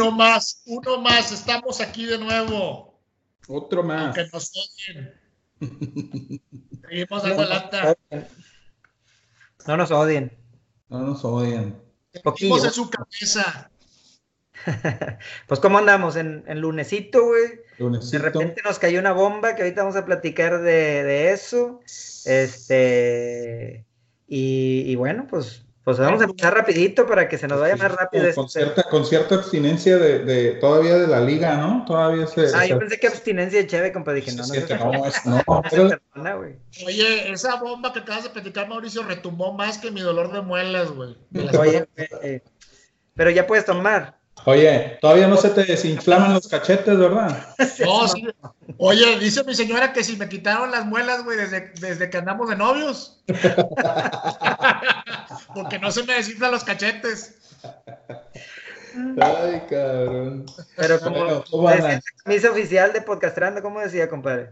Uno más, uno más. Estamos aquí de nuevo. Otro más. Que nos odien. Seguimos dando lata. No nos odien. No nos odien. Seguimos en su cabeza. pues, ¿cómo andamos? En, en lunesito, güey. De repente nos cayó una bomba que ahorita vamos a platicar de, de eso. Este. Y, y, bueno, pues pues vamos a empezar rapidito para que se nos vaya más rápido. Con, cierta, con cierta abstinencia de, de, todavía de la liga, ¿no? Todavía se... Ah, yo pensé que abstinencia de Cheve, compa, dije, no, no. Es que no, es, no. Oye, esa bomba que acabas de platicar, Mauricio, retumbó más que mi dolor de muelas, güey. Oye, eh, pero ya puedes tomar. Oye, todavía no se te desinflaman los cachetes, ¿verdad? No, sí. Oye, dice mi señora que si me quitaron las muelas, güey, desde, desde que andamos de novios. Porque no se me desinflan los cachetes. Ay, cabrón. Pero como ¿cómo la camisa oficial de Podcastrando, ¿cómo decía, compadre?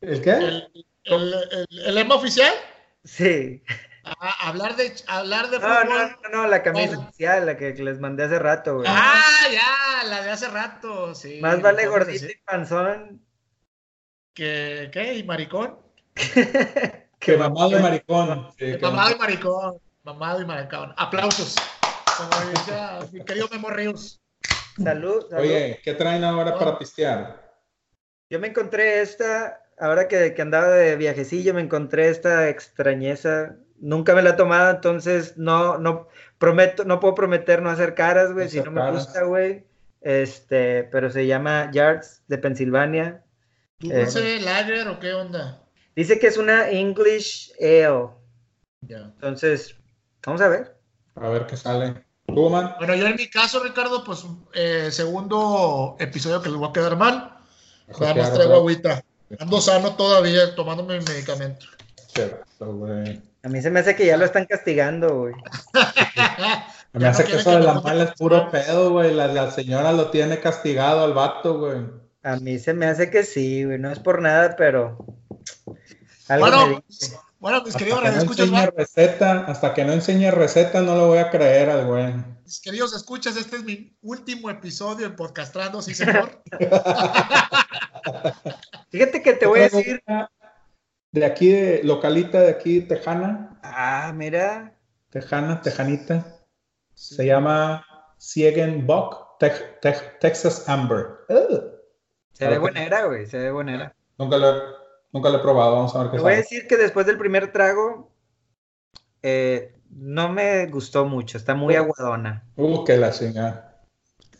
¿El qué? ¿El, el, el, lema oficial? Sí. Ah, hablar de hablar de fútbol. No, no, no, la camisa oficial, la que les mandé hace rato, güey. Ah, ya, la de hace rato, sí. Más vale gordito y panzón. ¿Que qué? ¿Y maricón? que mamado y maricón. mamado y maricón. Mamado y maricón. Aplausos. Como decía mi querido Memo Ríos. Salud, salud. Oye, ¿qué traen ahora para pistear? Yo me encontré esta, ahora que, que andaba de viajecillo, me encontré esta extrañeza nunca me la he tomado, entonces no, no prometo, no puedo prometer no hacer caras, güey, si no me gusta, güey. Este, pero se llama Yards de Pensilvania. ¿Dulce eh, lager o qué onda? Dice que es una English Ale. Ya. Entonces, vamos a ver. A ver qué sale. ¿Tú, man? Bueno, yo en mi caso, Ricardo, pues eh, segundo episodio que les voy a quedar mal. Nada más traigo agüita. Ando sano todavía, tomándome mi medicamento. Cierto, güey. A mí se me hace que ya lo están castigando, güey. Me hace que eso de la mala es puro pedo, güey. La, señora lo tiene castigado al vato, güey. A mí se me hace que sí, güey. No es por nada, pero. bueno, bueno, mis queridos hasta que no receta, hasta que no enseñe receta, no lo voy a creer al güey. Mis queridos escuchas, este es mi último episodio en Podcastrando, sí, señor. Fíjate que te voy a decir de aquí, de localita de aquí, Tejana. Ah, mira. Tejana, Tejanita. Se llama Siegen Buck Texas Amber. Se ve buena güey, se ve buena Nunca lo, nunca lo he probado, vamos a ver qué Te voy a decir que después del primer trago, eh, no me gustó mucho, está muy aguadona. Uh, que la chingada.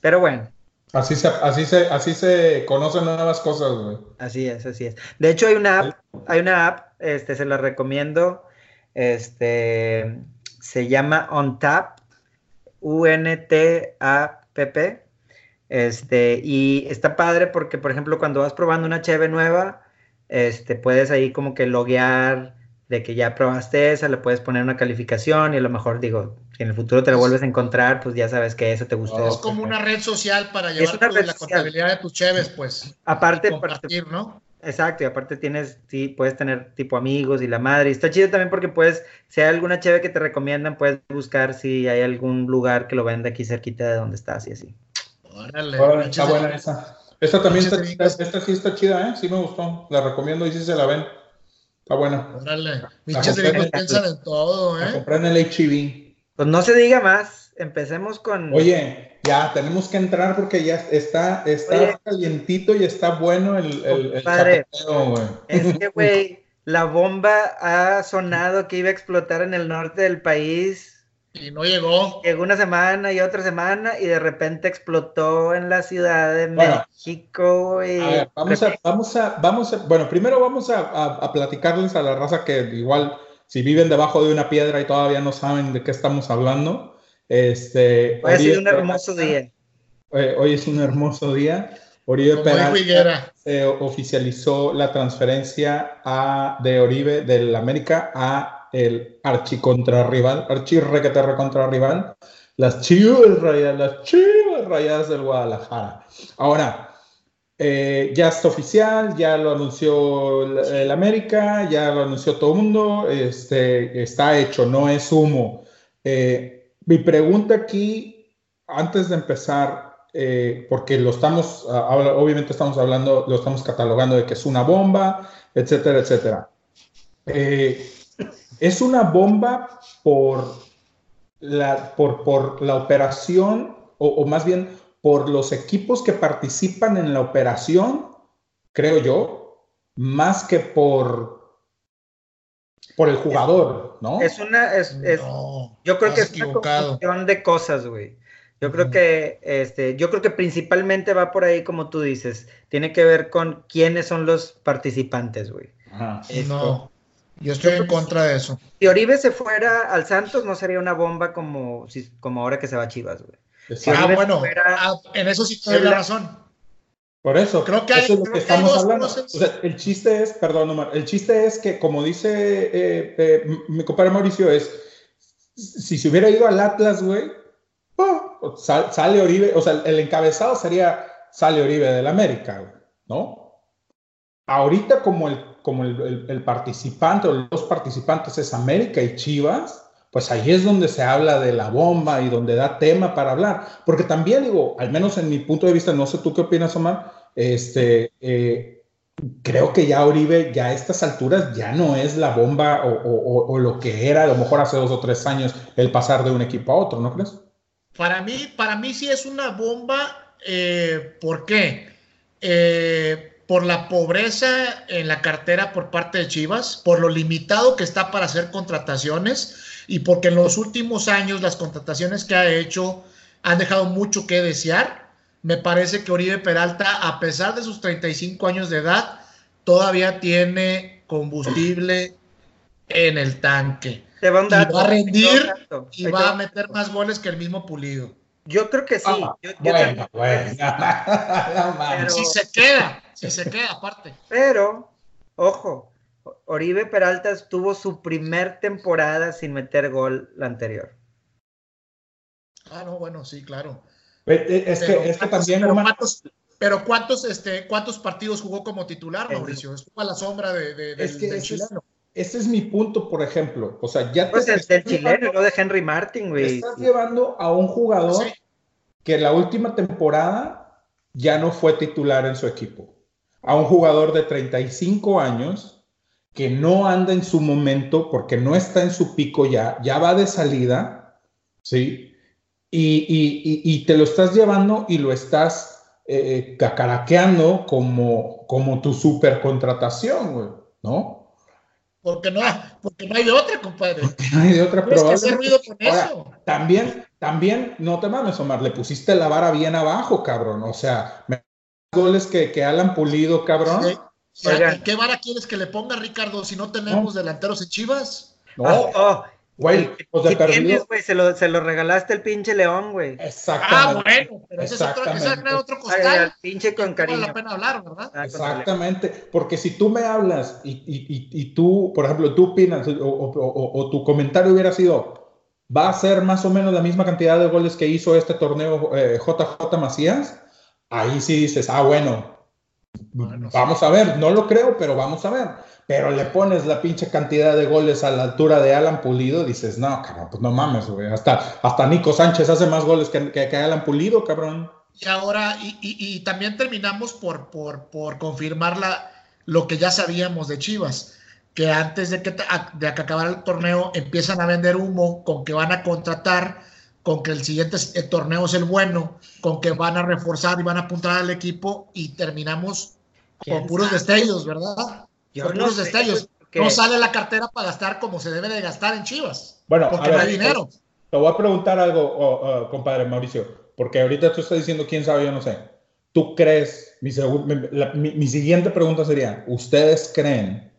Pero bueno. Así se, así se, así se conocen nuevas cosas, güey. Así es, así es. De hecho, hay una app, hay una app, este, se la recomiendo. Este se llama OnTap, U-N-T-A-P-P. Este, y está padre porque, por ejemplo, cuando vas probando una cheve nueva, este, puedes ahí como que loguear de que ya probaste esa, le puedes poner una calificación y a lo mejor digo, si en el futuro te lo vuelves a encontrar, pues ya sabes que eso te gustó. Es como una red social para llevar la contabilidad de tus cheves, pues. Aparte, compartir, ¿no? Exacto, y aparte tienes, sí, puedes tener tipo amigos y la madre. Y está chido también porque puedes, si hay alguna cheve que te recomiendan, puedes buscar si hay algún lugar que lo venda aquí cerquita de donde estás y así. Órale, está buena esa. Esta también está, esta sí está chida, ¿eh? Sí me gustó. La recomiendo y si se la ven. Está buena. Órale. Miches de piensan en todo, ¿eh? La compré en el HEV. Pues no se diga más. Empecemos con. Oye, ya tenemos que entrar porque ya está, está calientito y está bueno el, el, el Padre, Es que, güey, la bomba ha sonado que iba a explotar en el norte del país y no llegó. Llegó una semana y otra semana y de repente explotó en la Ciudad de México. Y... A ver, vamos a, vamos a, vamos a, bueno, primero vamos a, a, platicarles a la raza que igual si viven debajo de una piedra y todavía no saben de qué estamos hablando. Este, hoy ha sido un hermoso día. Eh, hoy es un hermoso día. Oribe Peralta se oficializó la transferencia a, de Oribe del América a el archicontrarrival, archirrequete rival, las chivas rayadas, las chivas rayadas del Guadalajara. Ahora, eh, ya está oficial, ya lo anunció el, América, ya lo anunció todo el mundo, este, está hecho, no es humo. Eh, mi pregunta aquí, antes de empezar, eh, porque lo estamos, obviamente estamos hablando, lo estamos catalogando de que es una bomba, etcétera, etcétera. Eh, es una bomba por la, por, por la operación, o, más bien por los equipos que participan en la operación, creo yo, más que por, por el jugador, ¿no? Es una, es, yo creo que es una confusión de cosas, güey. Yo creo que, este, yo creo que principalmente va por ahí, como tú dices, tiene que ver con quiénes son los participantes, güey. No, yo estoy en contra de eso. Si Oribe se fuera al Santos, no sería una bomba como, como ahora que se va a Chivas, güey. ah, bueno, ah, en eso sí te la razón. Por eso, creo que eso es lo que estamos hablando. el chiste es, perdón, Omar, el chiste es que, como dice eh, eh, mi compadre Mauricio, es si se hubiera ido al Atlas, güey, sale Oribe, o sea, el encabezado sería sale Oribe del América, ¿no? Ahorita como el, como el, participante o los participantes es América y Chivas, pues ahí es donde se habla de la bomba y donde da tema para hablar. Porque también digo, al menos en mi punto de vista, no sé tú qué opinas, Omar, este, eh, creo que ya Oribe, ya a estas alturas, ya no es la bomba o, lo que era a lo mejor hace dos o tres años el pasar de un equipo a otro, ¿no crees? Para mí, para mí sí es una bomba. Eh, ¿Por qué? Eh, por la pobreza en la cartera por parte de Chivas, por lo limitado que está para hacer contrataciones y porque en los últimos años las contrataciones que ha hecho han dejado mucho que desear. Me parece que Oribe Peralta, a pesar de sus 35 años de edad, todavía tiene combustible en el tanque y va a rendir y va a meter más goles que el mismo Pulido. Yo creo que sí. Ah, bueno, bueno. si se queda, si se queda aparte. Pero, ojo, Oribe Peralta tuvo su primer temporada sin meter gol la anterior. Ah, no, bueno, sí, claro. Eh, eh, es, que, es que, también. Pero cuántos, pero cuántos, este, ¿cuántos partidos jugó como titular, Mauricio? Estuvo a la sombra de, de, del, chileno. Ese es mi punto, por ejemplo. O sea, ya pues te. del chileno, no de Henry Martin, güey. Estás llevando a un jugador que la última temporada ya no fue titular en su equipo. A un jugador de 35 años que no anda en su momento porque no está en su pico ya, ya va de salida, ¿sí? Y, te lo estás llevando y lo estás eh, cacaraqueando como, como tu super contratación, güey, ¿no? Porque no, porque no hay de otra, compadre. Porque no hay de otra, pero. que hacer ruido con eso. También, también, no te mames, Omar, le pusiste la vara bien abajo, cabrón. O sea, me goles que, que Alan Pulido, cabrón. ¿Qué vara quieres que le ponga Ricardo si no tenemos delanteros en Chivas? No, ah, oh, Güey, pues de perdido. güey? Se lo, se lo regalaste el pinche león, güey. Exactamente. Ah, bueno, pero ese es otro, ese es otro costal. Ay, pinche con cariño. Vale la pena hablar, ¿verdad? Ah, Exactamente, porque si tú me hablas y, y, y, tú, por ejemplo, tú opinas o, o, o, tu comentario hubiera sido, va a ser más o menos la misma cantidad de goles que hizo este torneo JJ eh, Macías, ahí sí dices, ah, bueno, vamos a ver, no lo creo, pero vamos a ver pero le pones la pinche cantidad de goles a la altura de Alan Pulido, dices, no, cabrón, pues no mames, güey. Hasta, hasta Nico Sánchez hace más goles que, que, Alan Pulido, cabrón. Y ahora, y, y, también terminamos por, por, por confirmar la, lo que ya sabíamos de Chivas, que antes de que, de que acabara el torneo empiezan a vender humo con que van a contratar, con que el siguiente torneo es el bueno, con que van a reforzar y van a apuntar al equipo y terminamos con puros destellos, ¿verdad? Yo no destellos. No sale la cartera para gastar como se debe de gastar en Chivas. Bueno, porque no hay dinero. Te voy a preguntar algo, compadre Mauricio, porque ahorita tú estás diciendo quién sabe, yo no sé. ¿Tú crees? Mi, mi, siguiente pregunta sería: ¿Ustedes creen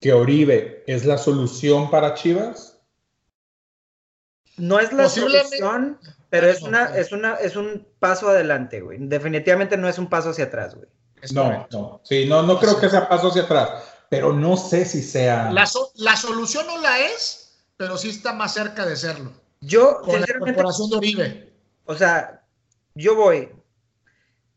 que Oribe es la solución para Chivas? No es la solución, pero es una, es una, es un paso adelante, güey. Definitivamente no es un paso hacia atrás, güey no, no, sí, no, no creo que sea paso hacia atrás, pero no sé si sea. La, la solución no la es, pero sí está más cerca de serlo. Yo, con la incorporación de Oribe. O sea, yo voy.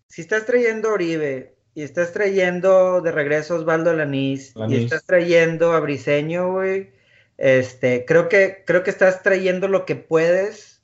Si estás trayendo Oribe y estás trayendo de regreso a Osvaldo Lanís, y estás trayendo a Briseño, güey, este, creo que, creo que estás trayendo lo que puedes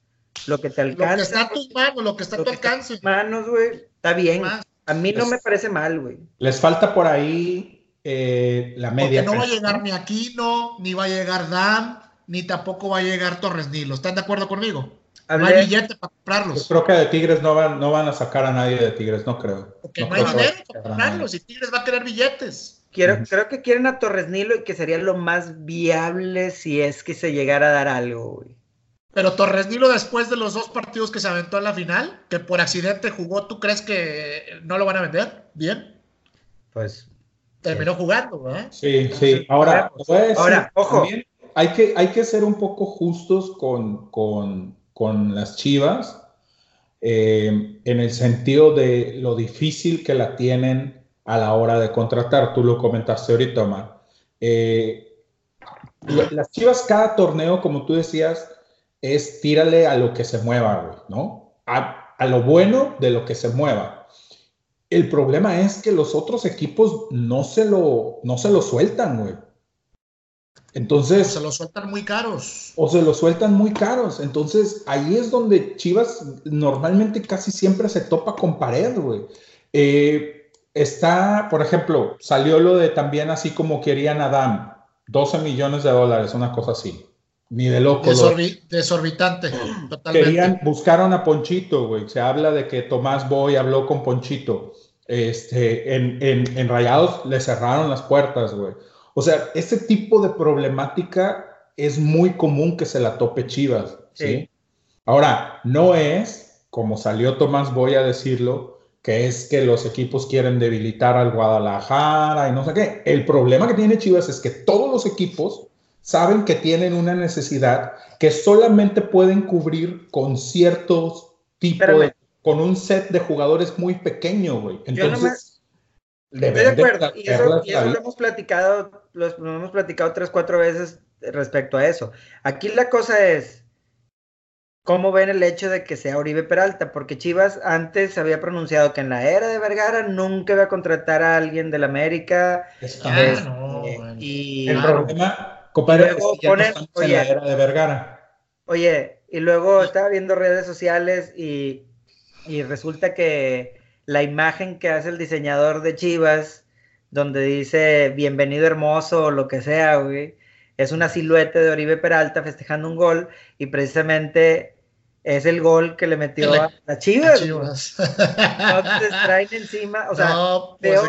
lo que te alcanza. Lo que está a tus manos, lo que está a tu alcance. manos, güey, está bien. A mí no me parece mal, güey. Les falta por ahí eh, la media. Porque no va a llegar ni Aquino, ni va a llegar Dan, ni tampoco va a llegar Torres Nilo. ¿Están de acuerdo conmigo? No hay billete para comprarlos. creo que de Tigres no van, no van a sacar a nadie de Tigres, no creo. Porque no, hay dinero para comprarlos y Tigres va a querer billetes. Quiero, Creo que quieren a Torres Nilo y que sería lo más viable si es que se llegara a dar algo, güey. Pero Torres Nilo, después de los dos partidos que se aventó en la final, que por accidente jugó, ¿tú crees que no lo van a vender? ¿Bien? Pues. Terminó jugando, ¿verdad? Sí, sí. Ahora, ahora ojo. hay que, hay que ser un poco justos con, con, con las chivas, eh, en el sentido de lo difícil que la tienen a la hora de contratar. Tú lo comentaste ahorita, Omar. Eh, las chivas, cada torneo, como tú decías, es tírale a lo que se mueva, ¿no? A, a, lo bueno de lo que se mueva. El problema es que los otros equipos no se lo, no se lo sueltan, güey. Entonces. O se lo sueltan muy caros. O se lo sueltan muy caros. Entonces, ahí es donde Chivas normalmente casi siempre se topa con pared, güey. Eh, está, por ejemplo, salió lo de también así como querían Adam, 12 millones de dólares, una cosa así. Ni de loco. desorbitante. Totalmente. Querían, buscaron a Ponchito, güey. Se habla de que Tomás Boy habló con Ponchito. Este, en, en, en Rayados le cerraron las puertas, güey. O sea, ese tipo de problemática es muy común que se la tope Chivas, ¿sí? Ahora, no es, como salió Tomás Boy a decirlo, que es que los equipos quieren debilitar al Guadalajara y no sé qué. El problema que tiene Chivas es que todos los equipos saben que tienen una necesidad que solamente pueden cubrir con ciertos tipos de, con un set de jugadores muy pequeño, güey. Entonces, Estoy de acuerdo. Y eso, lo hemos platicado, lo, hemos platicado tres, cuatro veces respecto a eso. Aquí la cosa es, ¿Cómo ven el hecho de que sea Oribe Peralta? Porque Chivas antes había pronunciado que en la era de Vergara nunca iba a contratar a alguien del América. Ah, no, y el problema Compadre, oye, la era de Vergara. Oye, y luego estaba viendo redes sociales y, resulta que la imagen que hace el diseñador de Chivas, donde dice bienvenido hermoso o lo que sea, güey, es una silueta de Oribe Peralta festejando un gol y precisamente es el gol que le metió a, la Chivas. Entonces traen encima, o sea, no, pues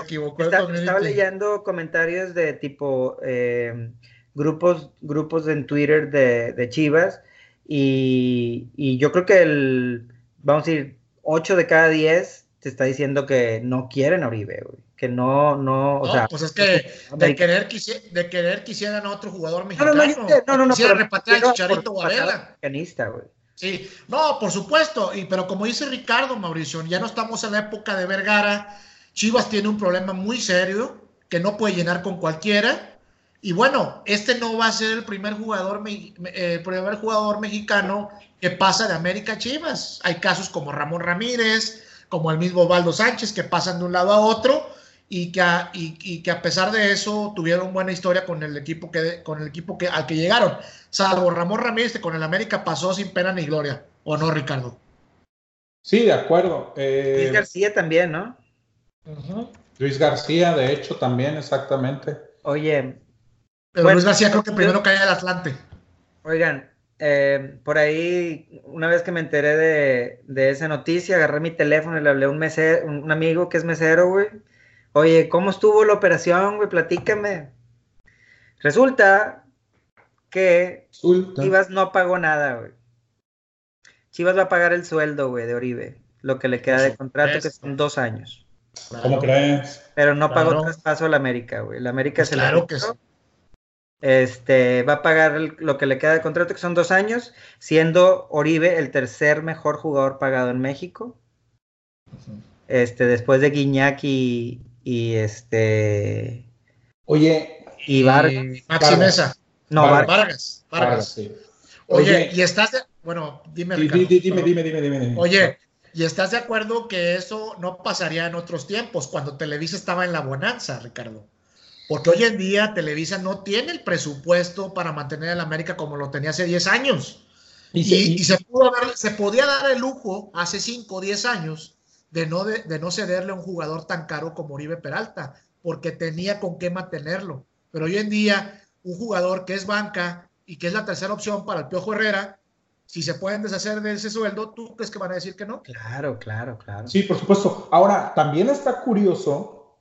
estaba leyendo comentarios de tipo, eh, grupos, grupos en Twitter de, Chivas y, yo creo que el, vamos a decir, 8 de cada 10 te está diciendo que no quieren a Oribe, Que no, no, o sea. Pues es que de querer, de querer quisieran a otro jugador mexicano. No, no, no, no, Quisiera repatriar a Chicharito Varela. güey. Sí, no, por supuesto, y, pero como dice Ricardo Mauricio, ya no estamos en la época de Vergara, Chivas tiene un problema muy serio que no puede llenar con cualquiera. Y bueno, este no va a ser el primer jugador, eh, primer jugador mexicano que pasa de América a Chivas. Hay casos como Ramón Ramírez, como el mismo Valdo Sánchez, que pasan de un lado a otro y que a, y, que a pesar de eso tuvieron buena historia con el equipo, que, con el equipo que, al que llegaron. Salvo Ramón Ramírez, que con el América pasó sin pena ni gloria. ¿O no, Ricardo? Sí, de acuerdo. Eh, Luis García también, ¿no? Luis García, de hecho, también, exactamente. Oye, pero Luis García creo que primero cae al Atlante. Oigan, eh, por ahí, una vez que me enteré de, esa noticia, agarré mi teléfono y le hablé a un, mesero, un amigo que es mesero, güey. Oye, ¿cómo estuvo la operación, güey? Platícame. Resulta que Chivas no pagó nada, güey. Chivas va a pagar el sueldo, güey, de Oribe. Lo que le queda de contrato, que son dos años. ¿Cómo crees? Pero no pagó traspaso a la América, güey. La América se claro que sí. Este, va a pagar lo que le queda de contrato, que son dos años, siendo Oribe el tercer mejor jugador pagado en México. Este, después de Guiñac y, este. Oye. Y Vargas. Maximeza. No, Vargas. Vargas. Oye, y estás de, bueno, dime, dime, dime, dime, dime, dime, Oye, ¿y estás de acuerdo que eso no pasaría en otros tiempos, cuando Televisa estaba en la bonanza, Ricardo? Porque hoy en día Televisa no tiene el presupuesto para mantener a la América como lo tenía hace 10 años. Y, se, pudo se podía dar el lujo hace 5 o 10 años de no, de, no cederle a un jugador tan caro como Oribe Peralta, porque tenía con qué mantenerlo. Pero hoy en día, un jugador que es banca y que es la tercera opción para el Piojo Herrera, si se pueden deshacer de ese sueldo, ¿tú crees que van a decir que no? Claro, claro, claro. Sí, por supuesto. Ahora, también está curioso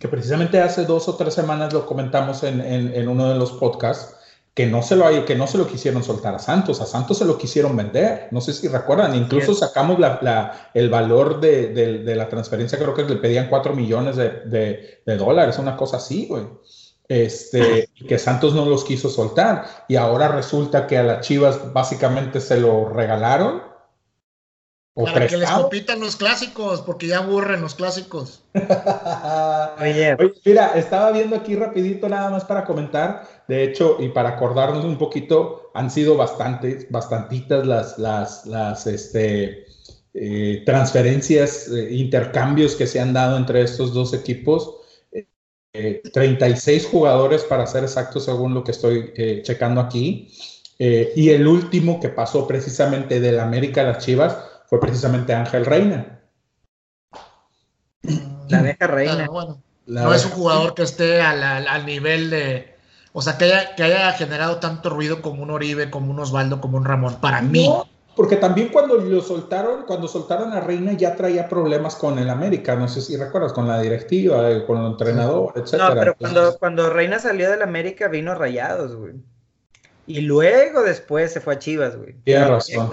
que precisamente hace dos o tres semanas lo comentamos en, en uno de los podcasts, que no, se lo, que no se lo quisieron soltar a Santos, a Santos se lo quisieron vender, no sé si recuerdan, incluso sacamos la, el valor de, de, la transferencia, creo que le pedían 4 millones de, de dólares, una cosa así, güey. Este, que Santos no los quiso soltar y ahora resulta que a las Chivas básicamente se lo regalaron para que les compitan los clásicos, porque ya aburren los clásicos. Oye. mira, estaba viendo aquí rapidito nada más para comentar. De hecho, y para acordarnos un poquito, han sido bastantes, bastantitas las, las, las este, eh, transferencias, eh, intercambios que se han dado entre estos dos equipos. 36 eh, jugadores para ser exacto según lo que estoy checando aquí. y el último que pasó precisamente del América a las Chivas fue precisamente Ángel Reina. La deja Reina. no es un jugador que esté al, nivel de. O sea, que haya, que haya, generado tanto ruido como un Oribe, como un Osvaldo, como un Ramón, para mí. Porque también cuando lo soltaron, cuando soltaron a Reina ya traía problemas con el América, no sé si recuerdas, con la directiva, eh, con el entrenador, etcétera. No, pero cuando, cuando Reina salió del América vino Rayados, güey. Y luego después se fue a Chivas, güey. Tiene razón.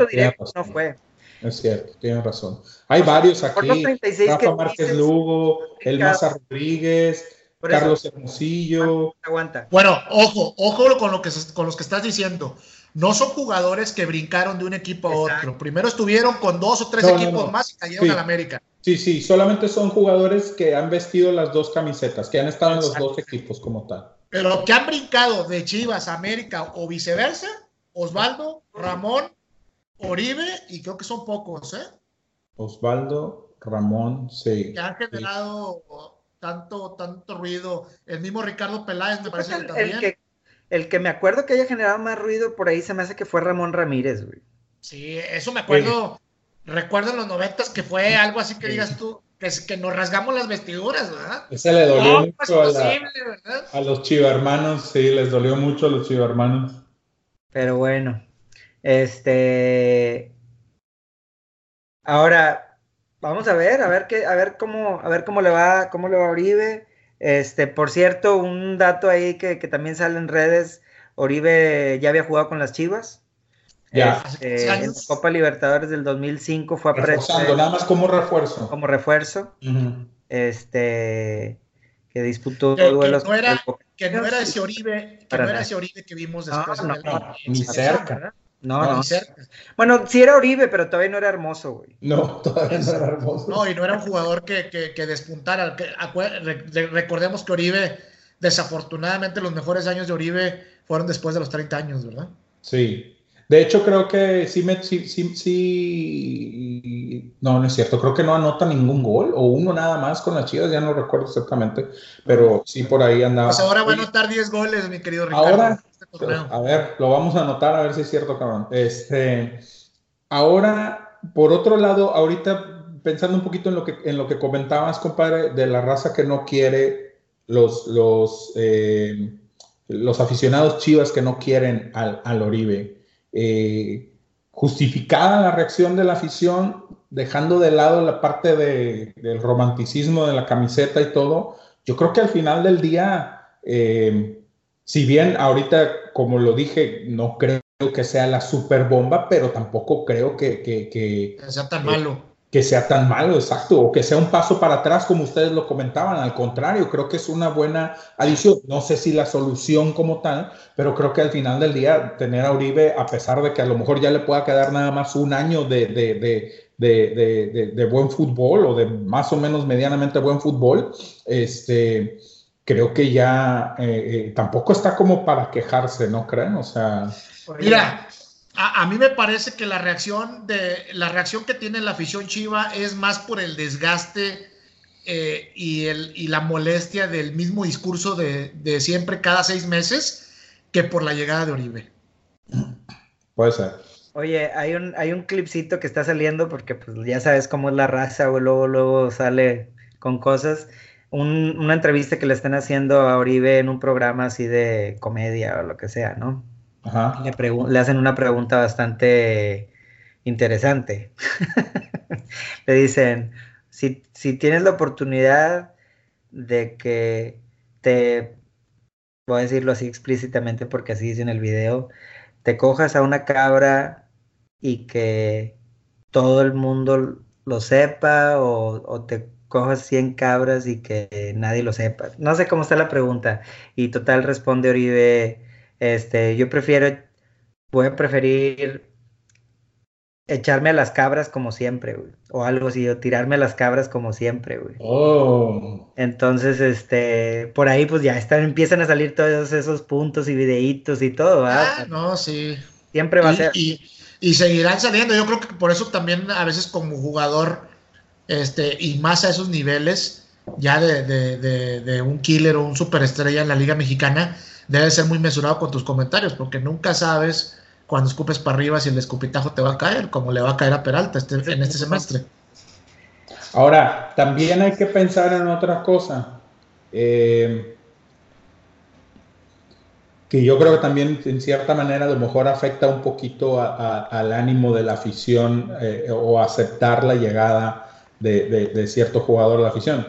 no fue. Es cierto, tienes razón. Hay varios aquí. Rafa Márquez Lugo, El Maza Rodríguez, Carlos Hermosillo. Aguanta. Bueno, ojo, ojo con, lo que, con los que estás diciendo. No son jugadores que brincaron de un equipo a otro. Primero estuvieron con dos o tres equipos más y cayeron a la América. Sí, sí, solamente son jugadores que han vestido las dos camisetas, que han estado en los dos equipos como tal. Pero que han brincado de Chivas a América o viceversa, Osvaldo, Ramón, Oribe y creo que son pocos, ¿eh? Osvaldo, Ramón, sí. Que han generado tanto, tanto ruido. El mismo Ricardo Peláez me parece que también. El que, el que me acuerdo que haya generado más ruido por ahí se me hace que fue Ramón Ramírez, güey. Sí, eso me acuerdo. Recuerdo en los noventas que fue algo así que digas tú, que, que nos rasgamos las vestiduras, ¿verdad? Ese le dolió mucho a, a, los chivarmanos, sí, les dolió mucho a los chivarmanos. Pero bueno, este. Ahora, vamos a ver, a ver qué, a ver cómo, a ver cómo le va, cómo le va a Oribe. Este, por cierto, un dato ahí que, también sale en redes, Oribe ya había jugado con las Chivas. Ya. Este, en la Copa Libertadores del 2005 fue a Reforzando, nada más como refuerzo. Como refuerzo. Este, que disputó que, duelos. Que no era, que no era ese Oribe, que no era ese Oribe que vimos después. No, no, ni cerca. No, no. Bueno, sí era Oribe, pero todavía no era hermoso, güey. No, todavía no era hermoso. No, y no era un jugador que, que, despuntara. recordemos que Oribe, desafortunadamente, los mejores años de Oribe fueron después de los 30 años, ¿verdad? Sí. De hecho, creo que sí, me, sí, sí, sí, no, no es cierto. Creo que no anota ningún gol o uno nada más con las Chivas, ya no recuerdo exactamente, pero sí por ahí andaba. Pues ahora va a anotar 10 goles, mi querido Ricardo. Ahora, a ver, lo vamos a anotar a ver si es cierto, cabrón. Este, ahora, por otro lado, ahorita pensando un poquito en lo que, en lo que comentabas, compadre, de la raza que no quiere, los, los, eh, los aficionados chivas que no quieren al, al Oribe. Eh, justificada la reacción de la afición, dejando de lado la parte de, del romanticismo de la camiseta y todo, yo creo que al final del día, eh, si bien ahorita, como lo dije, no creo que sea la super bomba, pero tampoco creo que, que, sea tan malo. Que sea tan malo, exacto, o que sea un paso para atrás, como ustedes lo comentaban. Al contrario, creo que es una buena adición. No sé si la solución como tal, pero creo que al final del día, tener a Uribe, a pesar de que a lo mejor ya le pueda quedar nada más un año de, de, de buen fútbol o de más o menos medianamente buen fútbol, este creo que ya eh, eh, tampoco está como para quejarse, ¿no creen? O sea. Mira, a, mí me parece que la reacción de la reacción que tiene la afición Chiva es más por el desgaste eh, y, el, y la molestia del mismo discurso de, de, siempre cada seis meses que por la llegada de Oribe. Puede ser. Oye, hay un, hay un clipcito que está saliendo porque pues ya sabes cómo es la raza, o luego, luego sale con cosas. Una entrevista que le están haciendo a Oribe en un programa así de comedia o lo que sea, ¿no? Ajá. Le, le hacen una pregunta bastante interesante. le dicen, si, si tienes la oportunidad de que te, voy a decirlo así explícitamente porque así dice en el video, te cojas a una cabra y que todo el mundo lo sepa o, te cojas 100 cabras y que nadie lo sepa. No sé cómo está la pregunta. Y total responde Oribe, este, yo prefiero, voy a preferir echarme a las cabras como siempre, güey. O algo así, o tirarme a las cabras como siempre, güey. Oh. Entonces, este, por ahí pues ya están, empiezan a salir todos esos puntos y videitos y todo, Ah, no, sí. Siempre va a ser y seguirán saliendo. Yo creo que por eso también a veces como jugador, este, y más a esos niveles, ya de, un killer o un superestrella en la Liga Mexicana, debes ser muy mesurado con tus comentarios, porque nunca sabes cuando escupes para arriba si el escupitajo te va a caer, como le va a caer a Peralta este, en este semestre. Ahora, también hay que pensar en otra cosa. Eh, que yo creo que también en cierta manera a lo mejor afecta un poquito al ánimo de la afición eh, o aceptar la llegada de, cierto jugador de la afición.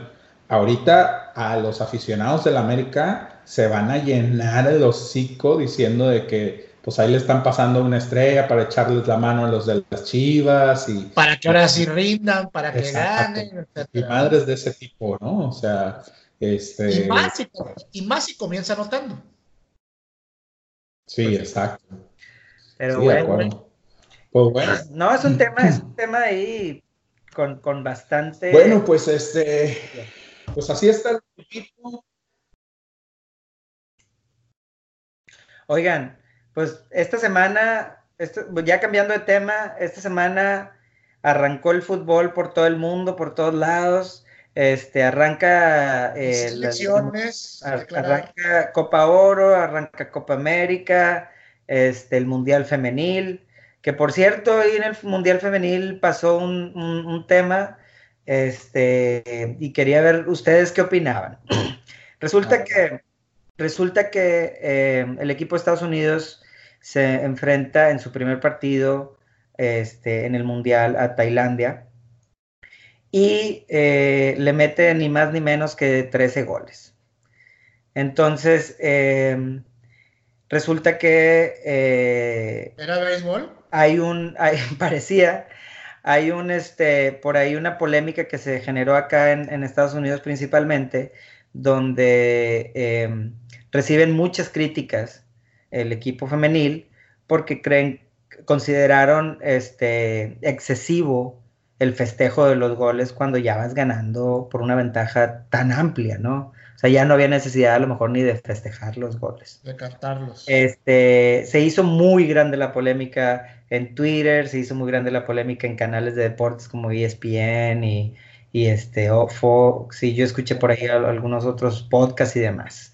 Ahorita a los aficionados del América se van a llenar el hocico diciendo de que pues ahí le están pasando una estrella para echarles la mano a los de las chivas y... Para que ahora sí rindan, para que ganen. Y madres de ese tipo, ¿no? O sea, este... Y más si, y más si comienza notando. Sí, exacto. Pero bueno, pues bueno. No, es un tema, es un tema ahí con, bastante. Bueno, pues este, pues así está el equipo. Oigan, pues esta semana, este, ya cambiando de tema, esta semana arrancó el fútbol por todo el mundo, por todos lados. Este, arranca eh, arranca Copa Oro, arranca Copa América, este, el Mundial Femenil, que por cierto, ahí en el Mundial Femenil pasó un, tema, este, y quería ver ustedes qué opinaban. resulta que, resulta que eh, el equipo de Estados Unidos se enfrenta en su primer partido este, en el Mundial a Tailandia y eh, le mete ni más ni menos que 13 goles. Entonces, em, resulta que... Eh, ¿Era béisbol? Hay un, parecía, hay un, este, por ahí una polémica que se generó acá en, Estados Unidos principalmente, donde em, reciben muchas críticas el equipo femenil porque creen, consideraron este, excesivo el festejo de los goles cuando ya vas ganando por una ventaja tan amplia, ¿no? O sea, ya no había necesidad a lo mejor ni de festejar los goles. De cantarlos. Este, se hizo muy grande la polémica en Twitter, se hizo muy grande la polémica en canales de deportes como ESPN y, y este, Fox, y yo escuché por ahí algunos otros podcasts y demás.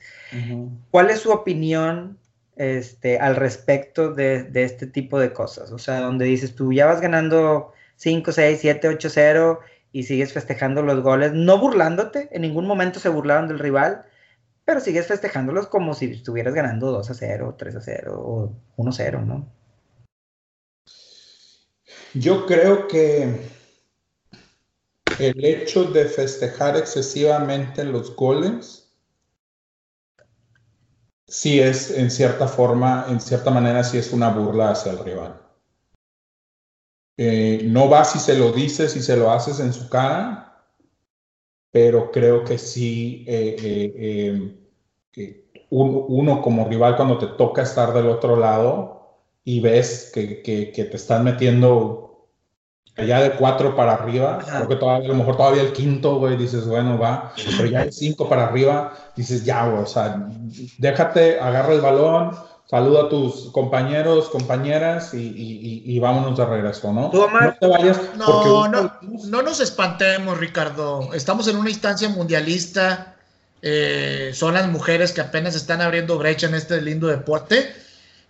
¿Cuál es su opinión este, al respecto de, de, este tipo de cosas? O sea, donde dices tú, ya vas ganando 5, 6, 7, 8, 0 y sigues festejando los goles, no burlándote, en ningún momento se burlaron del rival, pero sigues festejándolos como si estuvieras ganando 2 a 0, 3 a 0 o 1 a 0, ¿no? Yo creo que el hecho de festejar excesivamente los goles sí es en cierta forma, en cierta manera, sí es una burla hacia el rival. Eh, no va si se lo dices y se lo haces en su cara, pero creo que sí, eh, eh, uno, como rival cuando te toca estar del otro lado y ves que, te están metiendo ya de cuatro para arriba, creo que todavía, a lo mejor todavía el quinto, güey, dices, bueno, va, pero ya de cinco para arriba, dices, ya, güey, o sea, déjate, agarra el balón, Saluda a tus compañeros, compañeras y, vámonos de regreso, ¿no? no te vayas. No, no, no nos espantemos, Ricardo. Estamos en una instancia mundialista. Eh, son las mujeres que apenas están abriendo brecha en este lindo deporte.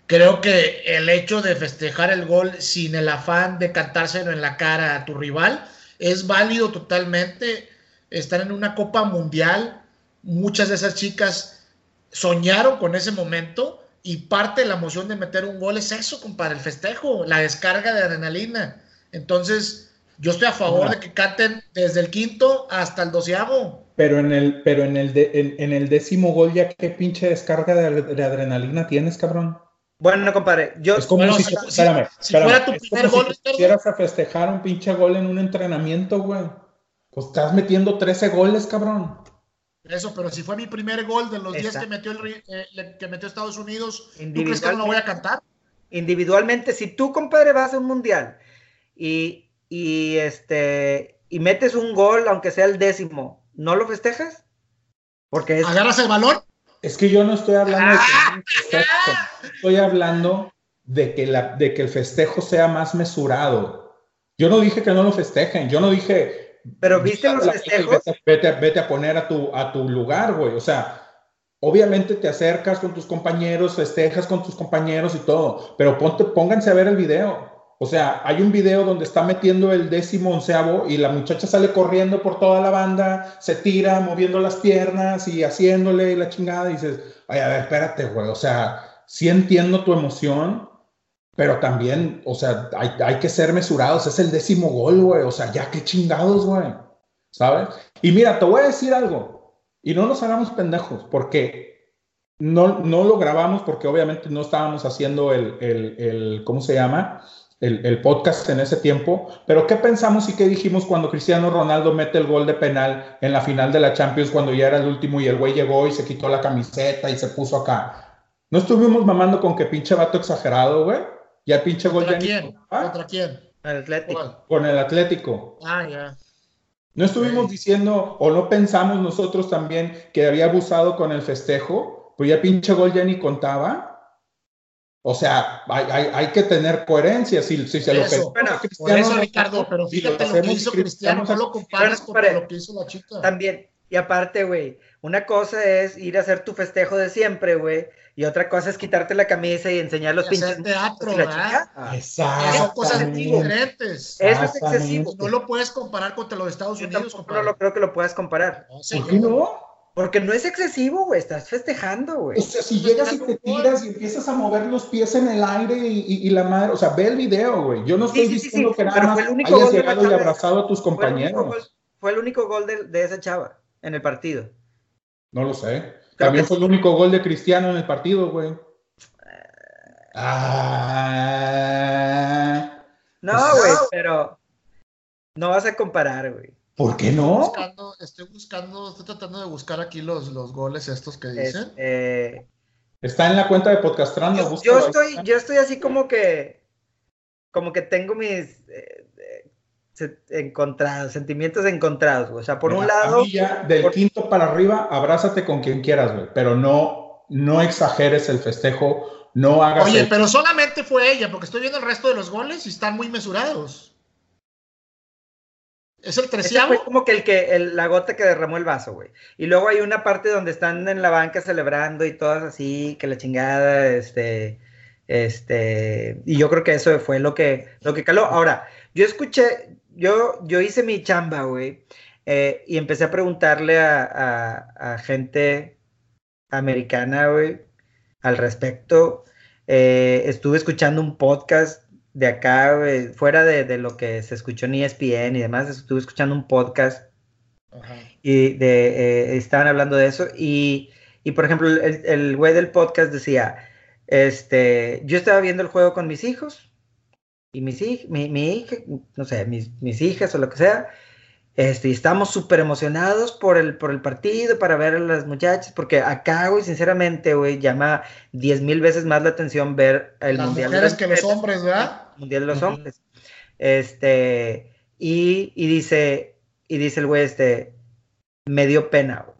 creo que el hecho de festejar el gol sin el afán de cantárselo en la cara a tu rival es válido totalmente. Estar en una Copa Mundial, muchas de esas chicas soñaron con ese momento y parte de la emoción de meter un gol es eso, compadre, el festejo, la descarga de adrenalina. Entonces, yo estoy a favor de que canten desde el quinto hasta el doceavo. Pero en el, pero en el, en, el décimo gol, ya qué pinche descarga de, adrenalina tienes, cabrón. Bueno, compadre, yo. Es como si, espérame, si fuera tu primer gol. Si quisieras a festejar un pinche gol en un entrenamiento, güey. Pues estás metiendo 13 goles, cabrón. Eso, pero si fue mi primer gol de los 10 que metió, el, eh, que metió Estados Unidos, ¿tú crees que no lo voy a cantar? Individualmente, si tú, compadre, vas a un mundial y, y, este, y metes un gol, aunque sea el décimo, ¿no lo festejas? Porque ¿Agarras el valor? Es que yo no estoy hablando de que ah. estoy hablando de que, la, de que el festejo sea más mesurado. Yo no dije que no lo festejen, yo no dije, pero viste los festejos. Vete, vete, a poner a tu, a tu lugar, güey. O sea, obviamente te acercas con tus compañeros, festejas con tus compañeros y todo, pero ponte, pónganse a ver el video. O sea, hay un video donde está metiendo el décimo onceavo y la muchacha sale corriendo por toda la banda, se tira moviendo las piernas y haciéndole la chingada y dices, ay, a ver, espérate, güey. O sea, sí entiendo tu emoción, pero también, o sea, hay, hay, que ser mesurados. Es el décimo gol, güey. O sea, ya qué chingados, güey. ¿Sabes? Y mira, te voy a decir algo. Y no nos hagamos pendejos, porque no, no lo grabamos, porque obviamente no estábamos haciendo el, el, el ¿cómo se llama? El, el, podcast en ese tiempo. Pero ¿qué pensamos y qué dijimos cuando Cristiano Ronaldo mete el gol de penal en la final de la Champions, cuando ya era el último y el güey llegó y se quitó la camiseta y se puso acá? ¿No estuvimos mamando con que pinche vato exagerado, güey? Ya pinche gol ¿Contra quién? ¿Contra quién? El Atlético. Con el Atlético. Ah, ya. No estuvimos diciendo o no pensamos nosotros también que había abusado con el festejo, pues ya pinche gol ya ni contaba. O sea, hay, que tener coherencia. Si, si se lo bueno, por eso, Ricardo, pero fíjate lo, que hizo Cristiano, no lo comparas con lo que hizo la chica. También, y aparte, güey, una cosa es ir a hacer tu festejo de siempre, güey, y otra cosa es quitarte la camisa y enseñar los pinches. teatro, ¿verdad? Exacto. Son cosas diferentes. Eso es excesivo. No lo puedes comparar contra los Estados Unidos. Yo no lo creo que lo puedas comparar. ¿Por qué no? Porque no es excesivo, güey. Estás festejando, güey. O sea, si llegas y te tiras y empiezas a mover los pies en el aire y, la madre. O sea, ve el video, güey. Yo no estoy diciendo que nada más hayas llegado y abrazado a tus compañeros. Fue el único gol, de esa chava en el partido. No lo sé. También fue el único gol de Cristiano en el partido, güey. Ah. No, pues, güey, pero no vas a comparar, güey. ¿Por qué no? Estoy buscando, estoy, tratando de buscar aquí los, los goles estos que dicen. Está en la cuenta de Podcastrando. Yo, yo estoy, yo estoy así como que, como que tengo mis, eh, encontrados, sentimientos encontrados, O sea, por un lado. del quinto para arriba, abrázate con quien quieras, güey. Pero no, no exageres el festejo, no hagas. Oye, pero solamente fue ella, porque estoy viendo el resto de los goles y están muy mesurados. ¿Es el treceavo? Fue como que el que la gota que derramó el vaso, güey. Y luego hay una parte donde están en la banca celebrando y todas así, que la chingada, este, este, y yo creo que eso fue lo que, lo que caló. Ahora, yo escuché, yo, yo hice mi chamba, güey, eh, y empecé a preguntarle a, gente americana, güey, al respecto. Eh, estuve escuchando un podcast de acá, güey, fuera de, lo que se escuchó en ESPN y demás, estuve escuchando un podcast y de, eh, estaban hablando de eso y, por ejemplo, el güey del podcast decía, este, yo estaba viendo el juego con mis hijos y mis hijas, mi, hija, no sé, mis, mis, hijas o lo que sea, este, y estamos súper emocionados por el, por el partido, para ver a las muchachas, porque acá, güey, sinceramente, güey, llama diez mil veces más la atención ver el Mundial de los que los hombres, ¿verdad? Mundial de los hombres. Este, y, y, dice, y dice el güey, este, me dio pena, güey.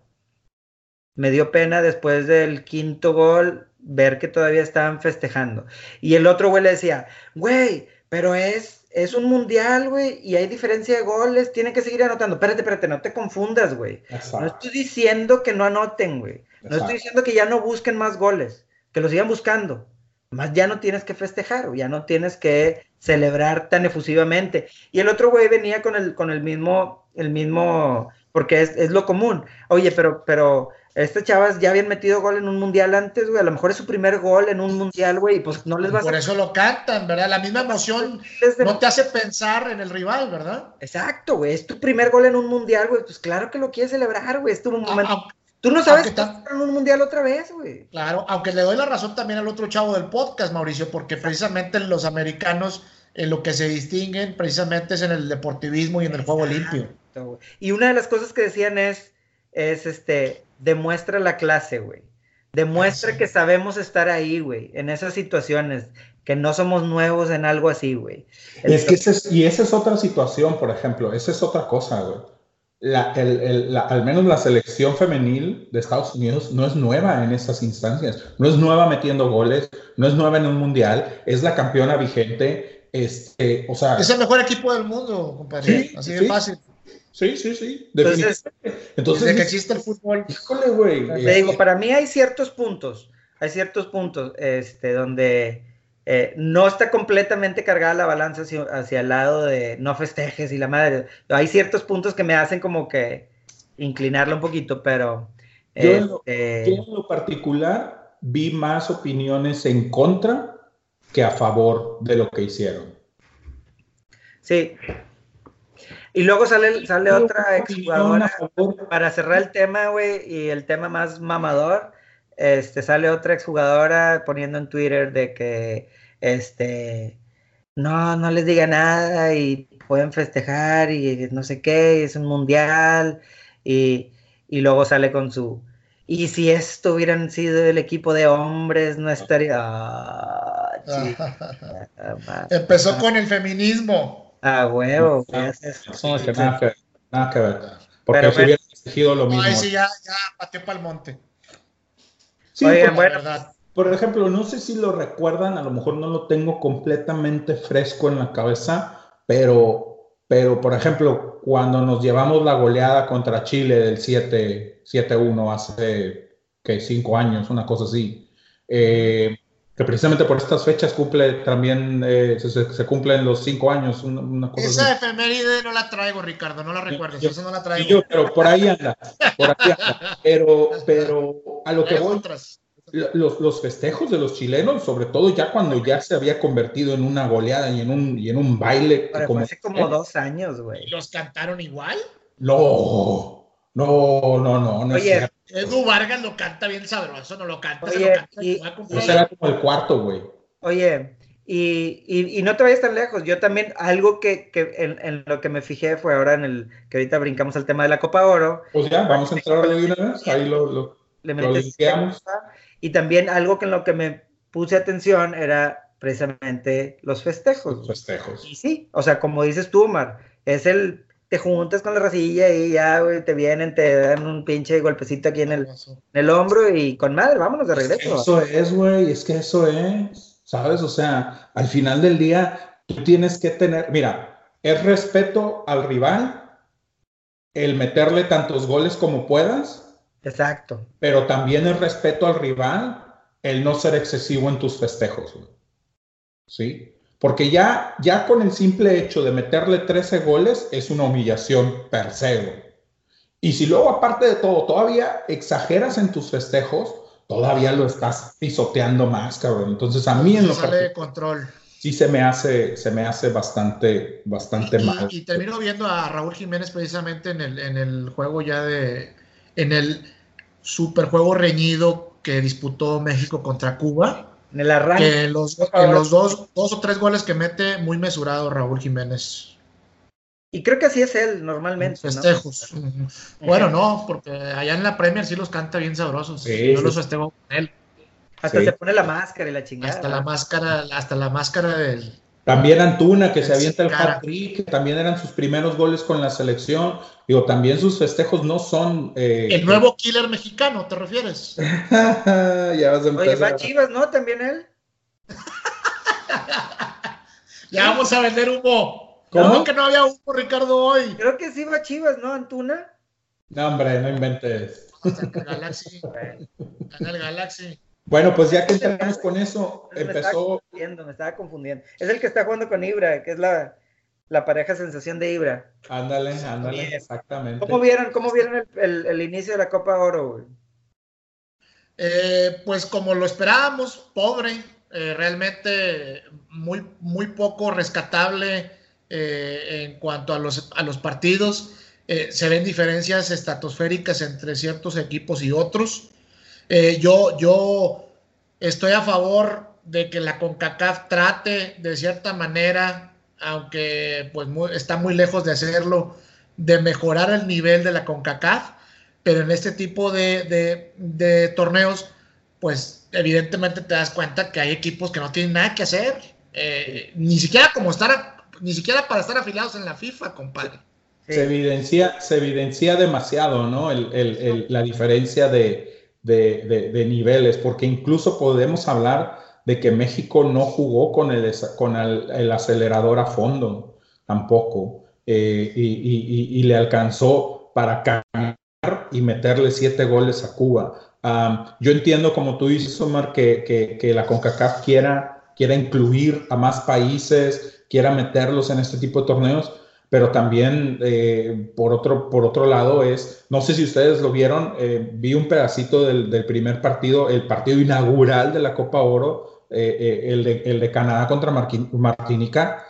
Me dio pena después del quinto gol ver que todavía estaban festejando. Y el otro güey le decía, güey, pero es, es un mundial, güey, y hay diferencia de goles, tienen que seguir anotando. Espérate, espérate, no te confundas, güey. No estoy diciendo que no anoten, güey. No estoy diciendo que ya no busquen más goles, que lo sigan buscando. Más ya no tienes que festejar, ya no tienes que celebrar tan efusivamente. Y el otro güey venía con el, con el mismo, el mismo, porque es, es lo común. Oye, pero, pero este chavas ya habían metido gol en un mundial antes, güey. A lo mejor es su primer gol en un mundial, güey, y pues no les va Por eso lo cantan, ¿verdad? La misma emoción no te hace pensar en el rival, ¿verdad? Exacto, güey. Es tu primer gol en un mundial, güey. Pues claro que lo quieres celebrar, güey. Es tu momento. Tú no sabes que en un mundial otra vez, güey. Claro, aunque le doy la razón también al otro chavo del podcast, Mauricio, porque precisamente los americanos en lo que se distinguen precisamente es en el deportivismo y en el juego limpio. Y una de las cosas que decían es, es este, demuestra la clase, güey. Demuestra ah, que sabemos estar ahí, güey, en esas situaciones, que no somos nuevos en algo así, güey. Es que y esa es otra situación, por ejemplo, esa es otra cosa, güey la, el, al menos la selección femenil de Estados Unidos no es nueva en estas instancias, no es nueva metiendo goles, no es nueva en un mundial, es la campeona vigente, este, o sea... Es el mejor equipo del mundo, compadre, así de fácil. Sí, sí, sí. Entonces, Entonces desde que existe el fútbol. Híjole, güey. Te digo, para mí hay ciertos puntos, hay ciertos puntos, este, donde eh, no está completamente cargada la balanza hacia, el lado de no festejes y la madre. Hay ciertos puntos que me hacen como que inclinarla un poquito, pero... Yo, en lo, este, en lo particular vi más opiniones en contra que a favor de lo que hicieron. Sí. Y luego sale, sale otra exjugadora, para cerrar el tema, güey, y el tema más mamador, este, sale otra exjugadora poniendo en Twitter de que, este, no, no les diga nada y pueden festejar y no sé qué, es un mundial y, luego sale con su, y si esto hubieran sido el equipo de hombres, no estaría... Ah, Empezó con el feminismo. Ah, huevo. nada, que ver, nada que ver. Porque si hubiera elegido lo mismo. Ay, sí, ya, ya pateó para el monte. Sí, bueno. Por ejemplo, no sé si lo recuerdan, a lo mejor no lo tengo completamente fresco en la cabeza, pero, pero por ejemplo, cuando nos llevamos la goleada contra Chile del 7-1 hace, que Cinco años, una cosa así, eh, que precisamente por estas fechas cumple también, eh, se, cumplen los cinco años, una, cosa Esa efeméride no la traigo, Ricardo, no la recuerdo, yo, no la traigo. pero por ahí anda, por ahí anda. Pero, pero a lo que voy, los, los, festejos de los chilenos, sobre todo ya cuando ya se había convertido en una goleada y en un, y en un baile. como, hace como dos años, güey. ¿Los cantaron igual? No, no, no, no. no Oye, Edu Vargas lo canta bien sabroso, no lo canta, se lo canta. Y, será como el cuarto, güey. Oye, y, y, no te vayas tan lejos. Yo también, algo que, que en, lo que me fijé fue ahora en el que ahorita brincamos al tema de la Copa Oro. Pues ya, vamos a entrar de una vez. Ahí lo, lo, le lo Y también algo que en lo que me puse atención era precisamente los festejos. Los festejos. Y sí, o sea, como dices tú, Omar, es el te juntas con la racilla y ya, güey, te vienen, te dan un pinche golpecito aquí en el, el hombro y con madre, vámonos de regreso. Eso es, güey, es que eso es, ¿sabes? O sea, al final del día, tú tienes que tener, mira, es respeto al rival, el meterle tantos goles como puedas. Exacto. Pero también es respeto al rival, el no ser excesivo en tus festejos, güey. ¿Sí? Porque ya, ya con el simple hecho de meterle 13 goles es una humillación per se. Y si luego, aparte de todo, todavía exageras en tus festejos, todavía lo estás pisoteando más, cabrón. Entonces, a mí en lo sale de control. Sí se me hace, se me hace bastante, bastante mal. Y, termino viendo a Raúl Jiménez precisamente en el, en el juego ya de, en el superjuego reñido que disputó México contra Cuba en el arranque. En los, los dos, dos o tres goles que mete, muy mesurado Raúl Jiménez. Y creo que así es él normalmente. Festejos. Bueno, no, porque allá en la Premier sí los canta bien sabrosos. Yo los festejo con él. Hasta se pone la máscara y la chingada. Hasta la máscara, hasta la máscara del, también Antuna, que se avienta el hat-trick, también eran sus primeros goles con la selección. Digo, también sus festejos no son. Eh, el nuevo killer mexicano, ¿te refieres? ya vas a empezar. Oye, va Chivas, ¿no? También él. ya vamos a vender humo. ¿Cómo? que no había humo, Ricardo, hoy? Creo que sí va Chivas, ¿no? Antuna. No, hombre, no inventes. Galaxy. Gana el Galaxy. Bueno, pues ya que terminamos con eso, empezó. Me estaba, confundiendo, Es el que está jugando con Ibra, que es la, pareja sensación de Ibra. Ándale, ándale, exactamente. ¿Cómo vieron, cómo vieron el, inicio de la Copa Oro, güey? Eh, pues como lo esperábamos, pobre, eh, realmente muy, muy poco rescatable eh, en cuanto a los, a los partidos. se ven diferencias estratosféricas entre ciertos equipos y otros. Eh, yo, yo estoy a favor de que la CONCACAF trate de cierta manera, aunque pues está muy lejos de hacerlo, de mejorar el nivel de la CONCACAF, pero en este tipo de, torneos, pues evidentemente te das cuenta que hay equipos que no tienen nada que hacer, eh, ni siquiera como estar, ni siquiera para estar afiliados en la FIFA, compadre. Se evidencia, se evidencia demasiado, ¿no? la diferencia de, de, niveles, porque incluso podemos hablar de que México no jugó con el, con el, acelerador a fondo tampoco, eh, y, le alcanzó para cambiar y meterle siete goles a Cuba. yo entiendo, como tú dices, Omar, que, que, la CONCACAF quiera, quiera incluir a más países, quiera meterlos en este tipo de torneos, pero también eh, por, otro, por otro lado es, no sé si ustedes lo vieron, eh, vi un pedacito del, primer partido, el partido inaugural de la Copa Oro, eh, el, de, el, de, Canadá contra Martinica,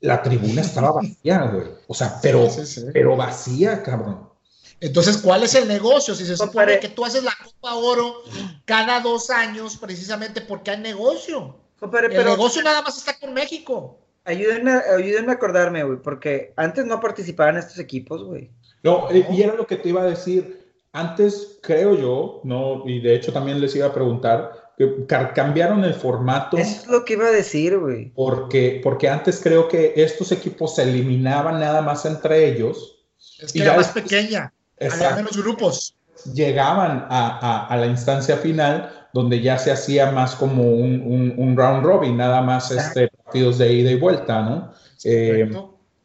la tribuna estaba vacía, güey. O sea, pero, pero vacía, cabrón. Entonces, ¿cuál es el negocio? Si se supone que tú haces la Copa Oro cada dos años, precisamente porque hay negocio. el negocio nada más está con México. Ayúdenme, ayúdenme a acordarme, güey, porque antes no participaban estos equipos, güey. No, y era lo que te iba a decir. Antes, creo yo, no, y de hecho también les iba a preguntar, que cambiaron el formato. Eso es lo que iba a decir, güey. Porque, porque antes creo que estos equipos se eliminaban nada más entre ellos. Es que era más pequeña, había menos grupos. Llegaban a, a, a la instancia final donde ya se hacía más como un, un, round robin, nada más este, partidos de ida y vuelta, ¿no? Eh,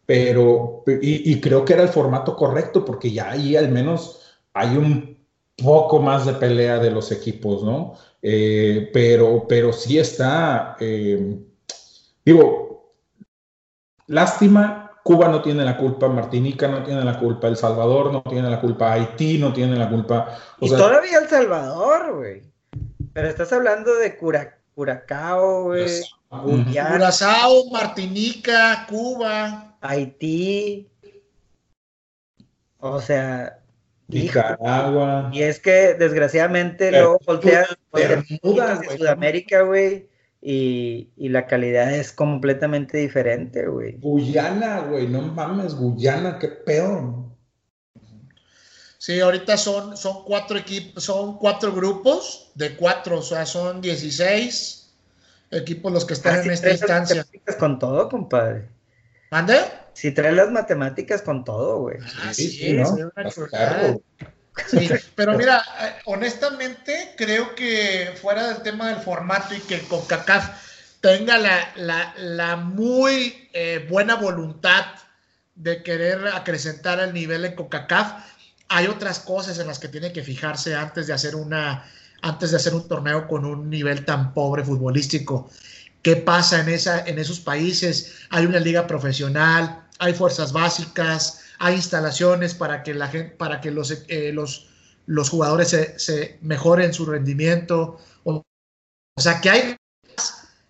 pero, y, creo que era el formato correcto, porque ya ahí al menos hay un poco más de pelea de los equipos, ¿no? Eh, pero, pero sí está, eh, digo, lástima Cuba no tiene la culpa, Martinica no tiene la culpa, El Salvador no tiene la culpa, Haití no tiene la culpa. y todavía El Salvador, güey. Pero estás hablando de Cura, Curacao, güey. Curazao, Martinica, Cuba. Haití. O sea. Nicaragua. Y es que desgraciadamente luego volteas de Sudamérica, güey. Y, y, la calidad es completamente diferente, güey. Guyana, güey, no mames, Guyana, qué peor. Sí, ahorita son, son cuatro equipos, son cuatro grupos de cuatro, o sea, son 16 equipos los que están ah, en esta instancia. Matemáticas con todo, compadre. ¿Mande? Si trae las matemáticas con todo, güey. Ah, sí, sí, ¿no? sí, pero mira, eh, honestamente creo que fuera del tema del formato y que CONCACAF tenga la, muy eh, buena voluntad de querer acrecentar el nivel en CONCACAF, hay otras cosas en las que tiene que fijarse antes de hacer una antes de hacer un torneo con un nivel tan pobre futbolístico. ¿Qué pasa en, esa, en esos países? Hay una liga profesional, hay fuerzas básicas, hay instalaciones para que, la gente, para que los, eh, los, los jugadores se, mejoren su rendimiento. O, sea, que hay,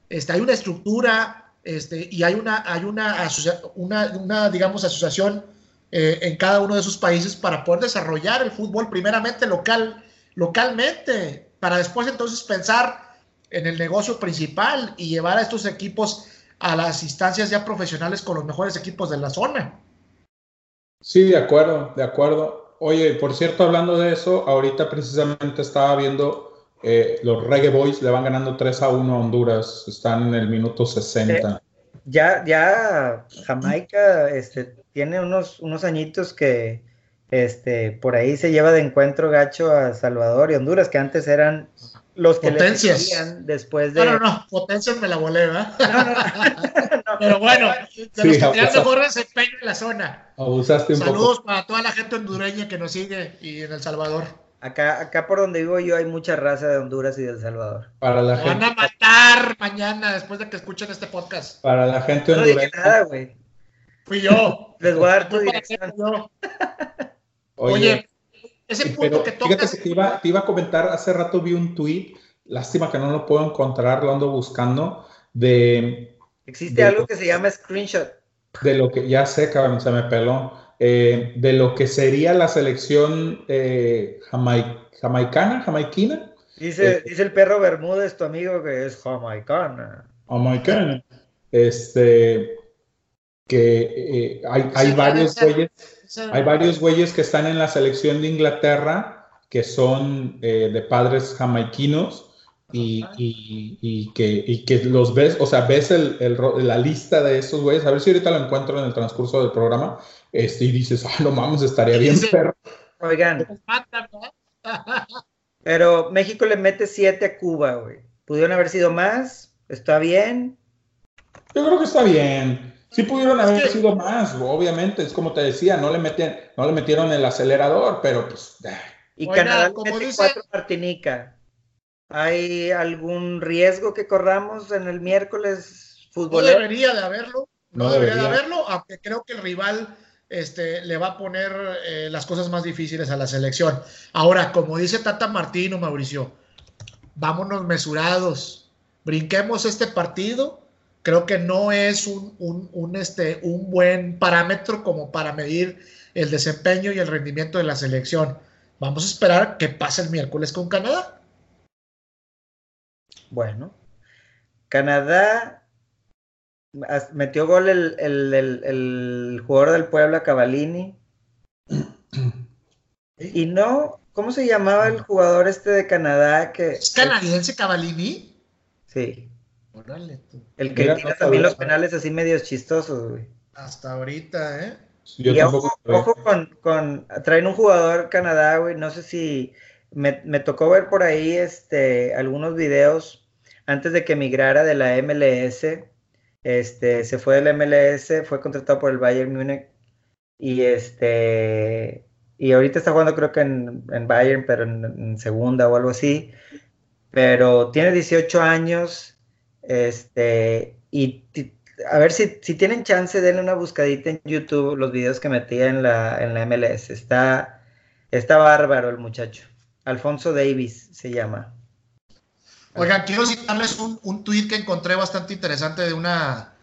este, hay una estructura este, y hay una, hay una, una, una digamos, asociación eh, en cada uno de esos países para poder desarrollar el fútbol primeramente local, localmente, para después entonces pensar en el negocio principal y llevar a estos equipos a las instancias ya profesionales con los mejores equipos de la zona. Sí, de acuerdo, de acuerdo. Oye, por cierto, hablando de eso, ahorita precisamente estaba viendo eh, los Reggae Boys le van ganando 3 a 1 a Honduras, están en el minuto 60. Ya, ya Jamaica este, tiene unos, unos añitos que este, por ahí se lleva de encuentro gacho a Salvador y Honduras, que antes eran los que potencias. Después de. No, no, no, potencias me la volé, ¿verdad? Pero bueno, de los que tenían mejor desempeño en la zona. Abusaste un Saludos para toda la gente hondureña que nos sigue y en El Salvador. Acá, acá por donde vivo yo hay mucha raza de Honduras y de El Salvador. Para la gente... Van a matar mañana después de que escuchen este podcast. Para la gente hondureña. No dije nada, güey. Fui yo. Les voy a dar tu dirección. Oye, ese punto que tocas... Fíjate que te iba, te iba a comentar, hace rato vi un tweet, lástima que no lo puedo encontrar, lo ando buscando, de... Existe algo que se llama screenshot. De lo que, ya sé, cabrón, se me peló eh, de lo que sería la selección eh, jamaicana, jamaiquina. Dice, eh, dice el perro Bermúdez, tu amigo, que es jamaicana. Jamaicana. Este, que hay, hay varios güeyes, hay varios güeyes que están en la selección de Inglaterra que son de padres jamaiquinos y, y, que, y, que, los ves, o sea, ves el, el, la lista de esos güeyes, a ver si ahorita lo encuentro en el transcurso del programa, este, y dices, ah, no mames, estaría bien perro. Oigan. Pero México le mete 7 a Cuba, güey. ¿Pudieron haber sido más? ¿Está bien? Yo creo que está bien. Sí pudieron haber sido más, obviamente. Es como te decía, no le, meten, no le metieron el acelerador, pero pues... Y Canadá como dice... 4 Martinica. ¿Hay algún riesgo que corramos en el miércoles fútbol? No debería de haberlo. No, debería de haberlo, aunque creo que el rival este, le va a poner eh, las cosas más difíciles a la selección. Ahora, como dice Tata Martino, Mauricio, vámonos mesurados, brinquemos este partido. Creo que no es un, este, un buen parámetro como para medir el desempeño y el rendimiento de la selección. Vamos a esperar que pase el miércoles con Canadá. Bueno, Canadá Metió gol el, jugador del Puebla, Cavalini. Y no, ¿cómo se llamaba el jugador este de Canadá que... ¿Es canadiense Cavalini? Sí. El que tira también los penales así medios chistosos, güey. Hasta ahorita, ¿eh? y ojo, con, Traen un jugador Canadá, güey. No sé si... Me, tocó ver por ahí este, algunos videos antes de que emigrara de la MLS este, se fue del MLS, fue contratado por el Bayern Múnich y este y ahorita está jugando creo que en, Bayern, pero en, segunda o algo así. Pero tiene 18 años, este, y a ver si, si tienen chance, denle una buscadita en YouTube los videos que metía en la, en la MLS. Está, está bárbaro el muchacho. Alfonso Davis se llama. Oigan, quiero citarles un, un tuit que encontré bastante interesante de una,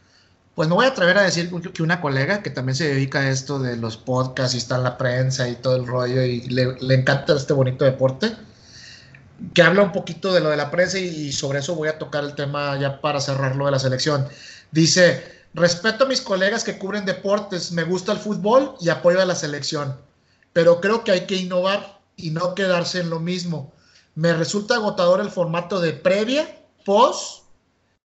pues me voy a atrever a decir que una colega que también se dedica a esto de los podcasts y está en la prensa y todo el rollo y le, encanta este bonito deporte, que habla un poquito de lo de la prensa y, sobre eso voy a tocar el tema ya para cerrarlo de la selección. Dice, respeto a mis colegas que cubren deportes, me gusta el fútbol y apoyo a la selección, pero creo que hay que innovar y no quedarse en lo mismo me resulta agotador el formato de previa, post,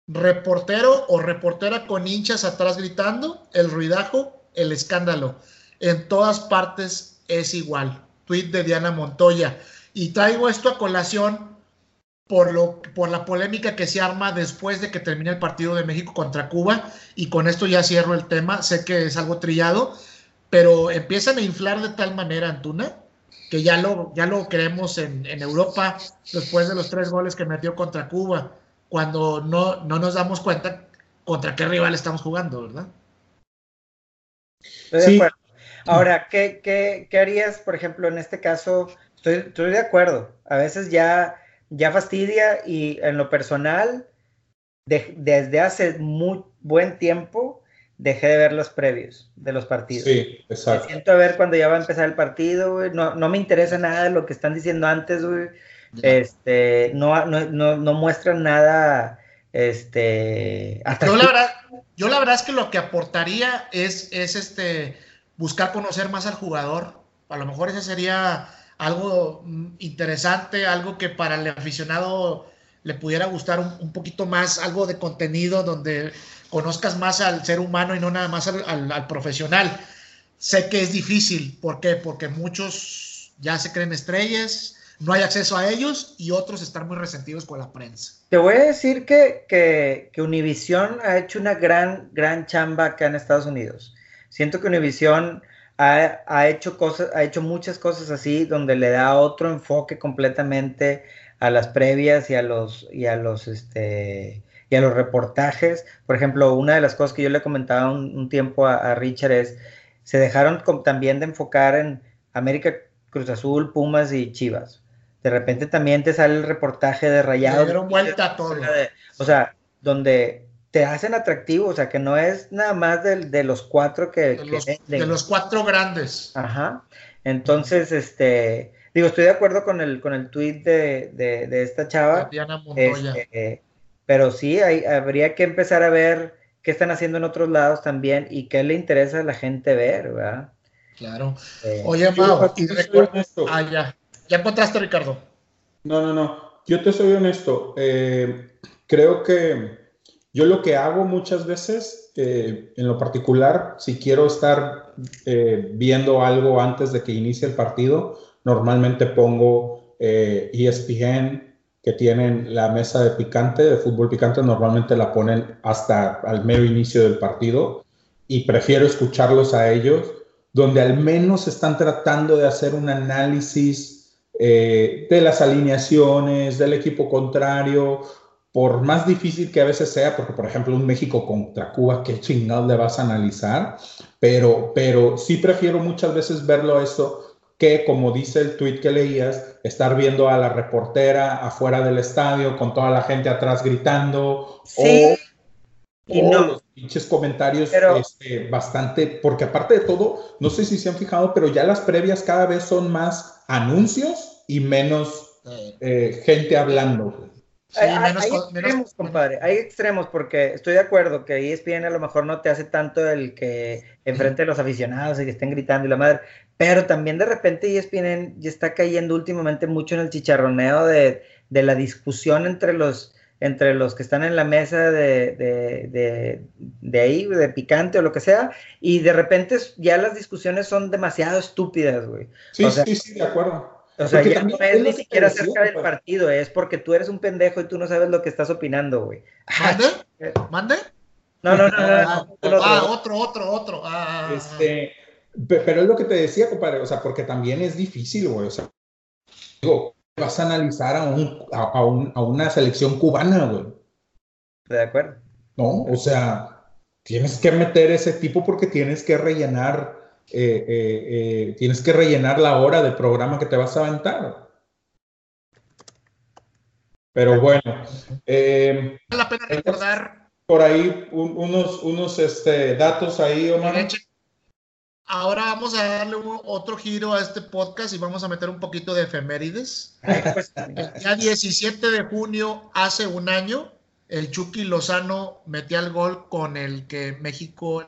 reportero o reportera con hinchas atrás gritando, el ruidajo, el escándalo. En todas partes es igual. Tweet de Diana Montoya. Y traigo esto a colación por, lo, por la polémica que se arma después de que termine el partido de México contra Cuba. Y con esto ya cierro el tema. Sé que es algo trillado, pero empiezan a inflar de tal manera, Antuna, que ya lo, ya lo creemos en, Europa después de los tres goles que metió contra Cuba, cuando no, no nos damos cuenta contra qué rival estamos jugando, ¿verdad? sí. Ahora, ¿qué, qué, harías, por ejemplo, en este caso? Estoy, estoy de acuerdo. A veces ya, ya fastidia y en lo personal, desde hace muy buen tiempo, dejé de ver los previos de los partidos. Sí, exacto. Me siento a ver cuando ya va a empezar el partido, güey. No, no me interesa nada de lo que están diciendo antes, güey. Este, no, no, no, muestran nada, este... yo, la verdad, yo la verdad es que lo que aportaría es, es este, buscar conocer más al jugador. A lo mejor ese sería algo mm, interesante, algo que para el aficionado le pudiera gustar un, un poquito más, algo de contenido donde conozcas más al ser humano y no nada más al, profesional. Sé que es difícil, ¿por qué? Porque muchos ya se creen estrellas, no hay acceso a ellos y otros están muy resentidos con la prensa. Te voy a decir que, que, Univision ha hecho una gran, gran chamba acá en Estados Unidos. Siento que Univision ha, hecho cosas, ha hecho muchas cosas así, donde le da otro enfoque completamente a las previas y a los, y a los, este, y a los reportajes. Por ejemplo, una de las cosas que yo le comentaba un, tiempo a, Richard es, se dejaron también de enfocar en América, Cruz Azul, Pumas y Chivas. De repente también te sale el reportaje de Rayados. dieron vuelta a todo. o sea, donde te hacen atractivo, o sea, que no es nada más de, los cuatro que, de, los, de los cuatro grandes. Ajá. Entonces, este, digo, estoy de acuerdo con el, con el tweet de, de, esta chava. Diana Montoya. Este, pero sí, hay, habría que empezar a ver qué están haciendo en otros lados también y qué le interesa a la gente ver, ¿verdad? Claro. Eh, Oye, Mau, y recuerda esto. Ah, ya. ¿Ya encontraste, Ricardo? No, no, no. Yo te soy honesto. Eh, creo que yo lo que hago muchas veces, eh, en lo particular, si quiero estar viendo algo antes de que inicie el partido, normalmente pongo ESPN, que tienen la mesa de picante, de fútbol picante, normalmente la ponen hasta al medio inicio del partido y prefiero escucharlos a ellos, donde al menos están tratando de hacer un análisis eh, de las alineaciones, del equipo contrario, por más difícil que a veces sea, porque por ejemplo un México contra Cuba, qué chingados le vas a analizar, pero, pero sí prefiero muchas veces verlo eso que, como dice el tweet que leías, estar viendo a la reportera afuera del estadio con toda la gente atrás gritando o, y no. los pinches comentarios este, bastante, porque aparte de todo, no sé si se han fijado, pero ya las previas cada vez son más anuncios y menos eh, gente hablando hay, extremos, compadre. Hay extremos porque estoy de acuerdo que ESPN a lo mejor no te hace tanto el que enfrente a los aficionados y que estén gritando y la madre, pero también de repente ESPN ya está cayendo últimamente mucho en el chicharroneo de, la discusión entre los entre los que están en la mesa de, de, ahí, de picante o lo que sea, y de repente ya las discusiones son demasiado estúpidas, güey. Sí, sí, sí, de acuerdo. O sea, ya no es ni siquiera acerca del partido, es porque tú eres un pendejo y tú no sabes lo que estás opinando, güey. ¿Mande? ¿Mande? No, no, no, no. ah, otro, otro, otro. Ah, este, pero es lo que te decía, compadre, o sea, porque también es difícil, güey. O sea, digo, vas a analizar a, un, a, un, a una selección cubana, güey. De acuerdo. No, o sea, tienes que meter ese tipo porque tienes que rellenar eh, eh, eh, tienes que rellenar la hora de programa que te vas a aventar. Pero bueno. vale la pena recordar. Por ahí unos, unos este, datos ahí, Omar. Ahora vamos a darle otro giro a este podcast y vamos a meter un poquito de efemérides. Pues, el día 17 de junio, hace un año, el Chucky Lozano metía el gol con el que México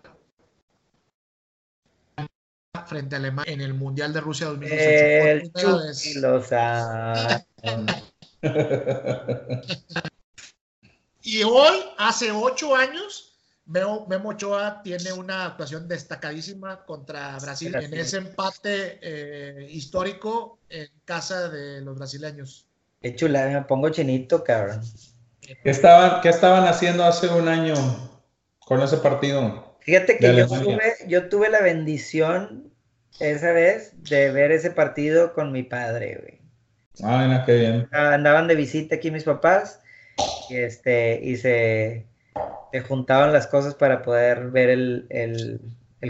frente a Alemania en el Mundial de Rusia 2018. y hoy, hace ocho años, Memo Ochoa tiene una actuación destacadísima contra Brasil en ese empate eh, histórico en casa de los brasileños. Qué chula, me pongo chinito, cabrón. ¿Qué estaban, ¿Qué estaban haciendo hace un año con ese partido? Fíjate que yo tuve, yo tuve la bendición esa vez de ver ese partido con mi padre, güey. Ah, qué bien. Andaban de visita aquí mis papás y, este, y se, juntaban las cosas para poder ver el,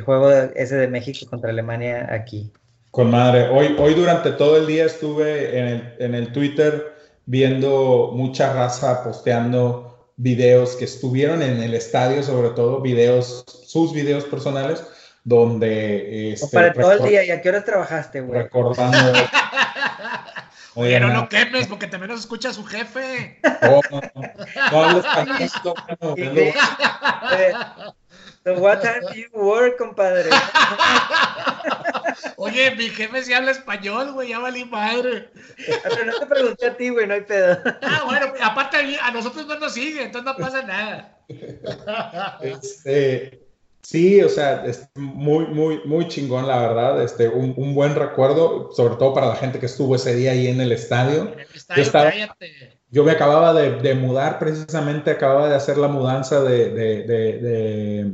juego ese de México contra Alemania aquí. Con madre. Hoy, hoy durante todo el día estuve en el, en el Twitter viendo mucha raza posteando videos que estuvieron en el estadio, sobre todo videos, sus videos personales, donde... Este, para todo el día, ¿y a qué hora trabajaste, güey? Recordando... Oye, no lo quemes porque también nos escucha su jefe. No, no, no, no So what time do you work, compadre? Oye, mi jefe sí habla español, güey, ya valí madre. Pero no te pregunté a ti, güey, no hay pedo. Ah, bueno, aparte a nosotros no nos sigue, entonces no pasa nada. Este, sí, o sea, es muy, muy, muy chingón, la verdad. Este, un, un, buen recuerdo, sobre todo para la gente que estuvo ese día ahí en el estadio. En el estadio, yo, cállate. yo me acababa de, de, mudar, precisamente acababa de hacer la mudanza de, de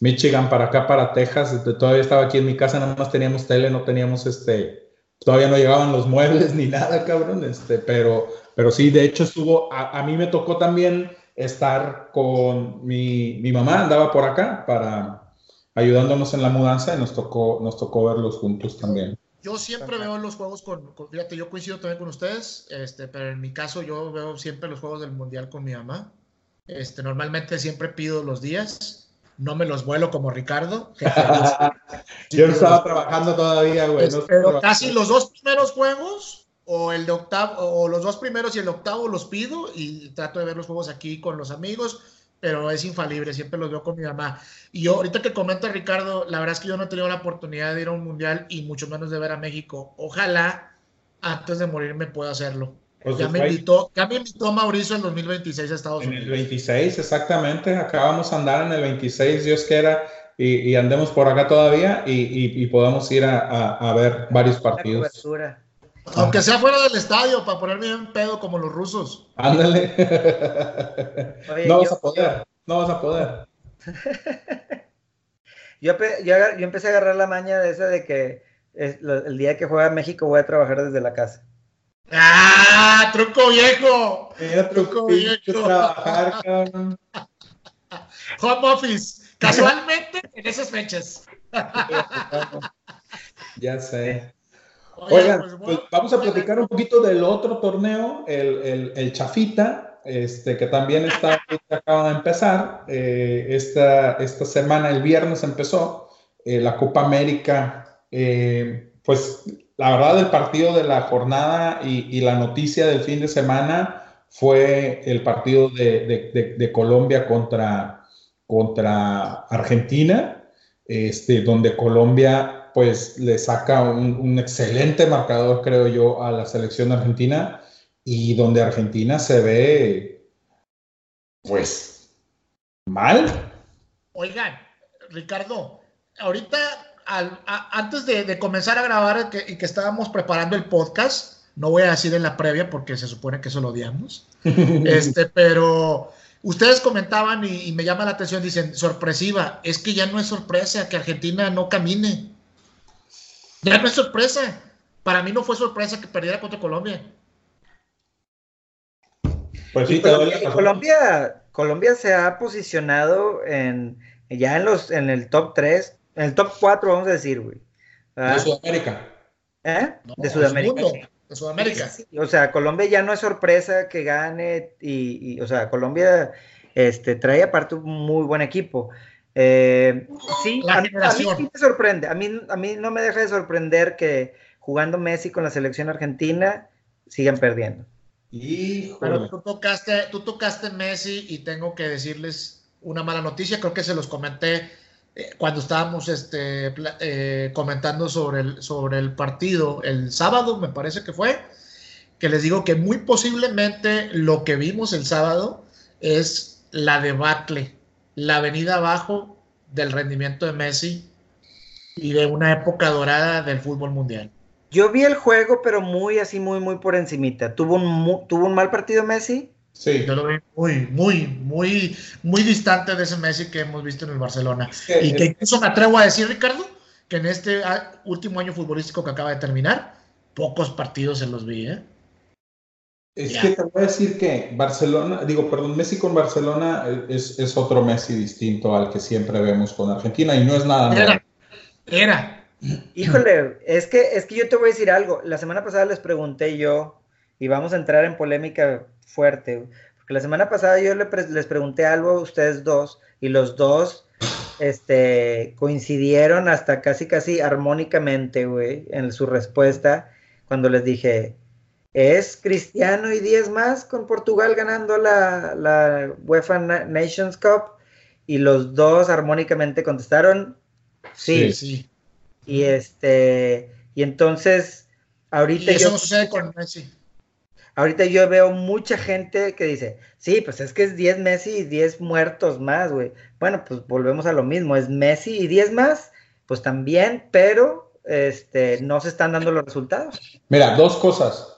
Michigan para acá, para Texas. Este, todavía estaba aquí en mi casa, nada más teníamos tele, no teníamos este, todavía no llegaban los muebles ni nada, cabrón. Este, pero, pero sí, de hecho estuvo, a, mí me tocó también estar con mi, mi, mamá, andaba por acá para ayudándonos en la mudanza y nos tocó, nos tocó verlos juntos también. Yo siempre veo los juegos con, fíjate, yo coincido también con ustedes, este, pero en mi caso yo veo siempre los juegos del mundial con mi mamá. Este, normalmente siempre pido los días, no me los vuelo como Ricardo. yo estaba trabajando todavía, güey. pero casi los dos primeros juegos, o el de octavo, o los dos primeros y el octavo los pido y trato de ver los juegos aquí con los amigos pero es infalible, siempre los veo con mi mamá. Y yo, ahorita que comenta Ricardo, la verdad es que yo no he tenido la oportunidad de ir a un mundial y mucho menos de ver a México. Ojalá antes de morirme pueda hacerlo. Pues ya, me invitó, ya me invitó Mauricio en 2026 a Estados Unidos. En el 26, exactamente. Acabamos a andar en el 26, Dios quiera, y, y andemos por acá todavía y, y, podamos ir a, a, ver varios partidos. Aunque sea fuera del estadio, para ponerme en pedo como los rusos. Ándale. no vas a poder, no vas a poder. yo, empecé a agarrar la maña de esa de que el día que juega México voy a trabajar desde la casa. ¡Ah! ¡Truco viejo! truco viejo. Trabajar, Home office. Casualmente en esas fechas. ya sé. Oigan, pues, pues, vamos a platicar un poquito del otro torneo, el, el, Chafita, este, que también está, acaba de empezar. Eh, esta, esta semana, el viernes empezó eh, la Copa América. Eh, pues la verdad, el partido de la jornada y, la noticia del fin de semana fue el partido de, de, Colombia contra, contra Argentina, este, donde Colombia pues le saca un, excelente marcador, creo yo, a la selección argentina y donde Argentina se ve, pues, mal. Oigan, Ricardo, ahorita, antes de, comenzar a grabar y que estábamos preparando el podcast, no voy a decir en la previa porque se supone que eso lo odiamos, este, pero ustedes comentaban y, y me llama la atención, dicen, sorpresiva, es que ya no es sorpresa que Argentina no camine. Ya no es sorpresa. Para mí no fue sorpresa que perdiera contra Colombia. Pues sí, Colombia, Colombia, se ha posicionado en ya en los en el top 3, en el top 4, vamos a decir, güey. De Sudamérica. ¿Eh? de Sudamérica. De Sudamérica. o sea, Colombia ya no es sorpresa que gane y, o sea, Colombia este, trae aparte un muy buen equipo. Eh, sí, a, mí, sí me sorprende. A mí, a mí no me deja de sorprender que jugando Messi con la selección argentina sigan perdiendo. Pero tú tocaste, tú tocaste Messi y tengo que decirles una mala noticia. Creo que se los comenté eh, cuando estábamos este, eh, comentando sobre el, sobre el partido el sábado, me parece que fue, que les digo que muy posiblemente lo que vimos el sábado es la debacle la venida abajo del rendimiento de Messi y de una época dorada del fútbol mundial. Yo vi el juego, pero muy así, muy, muy por encimita. ¿Tuvo un, ¿tuvo un mal partido Messi? Sí. Yo lo vi muy, muy, muy, muy distante de ese Messi que hemos visto en el Barcelona. y que incluso me atrevo a decir, Ricardo, que en este ah, último año futbolístico que acaba de terminar, pocos partidos se los vi, ¿eh? Es que te voy a decir que Barcelona, digo, perdón, Messi con Barcelona es, otro Messi distinto al que siempre vemos con Argentina y no es nada Era. Era. Híjole, es que, es que yo te voy a decir algo. La semana pasada les pregunté yo, y vamos a entrar en polémica fuerte, porque la semana pasada yo les pregunté algo a ustedes dos, y los dos este, coincidieron hasta casi, casi armónicamente, güey, en su respuesta, cuando les dije, es Cristiano y 10 más con Portugal ganando la, la, UEFA Nations Cup y los dos armónicamente contestaron sí. sí, Y este y entonces ahorita eso no sucede con Messi. Ahorita yo veo mucha gente que dice, sí, pues es que es 10 Messi y 10 muertos más, güey. Bueno, pues volvemos a lo mismo, es Messi y 10 más, pues también, pero este, no se están dando los resultados. Mira, dos cosas.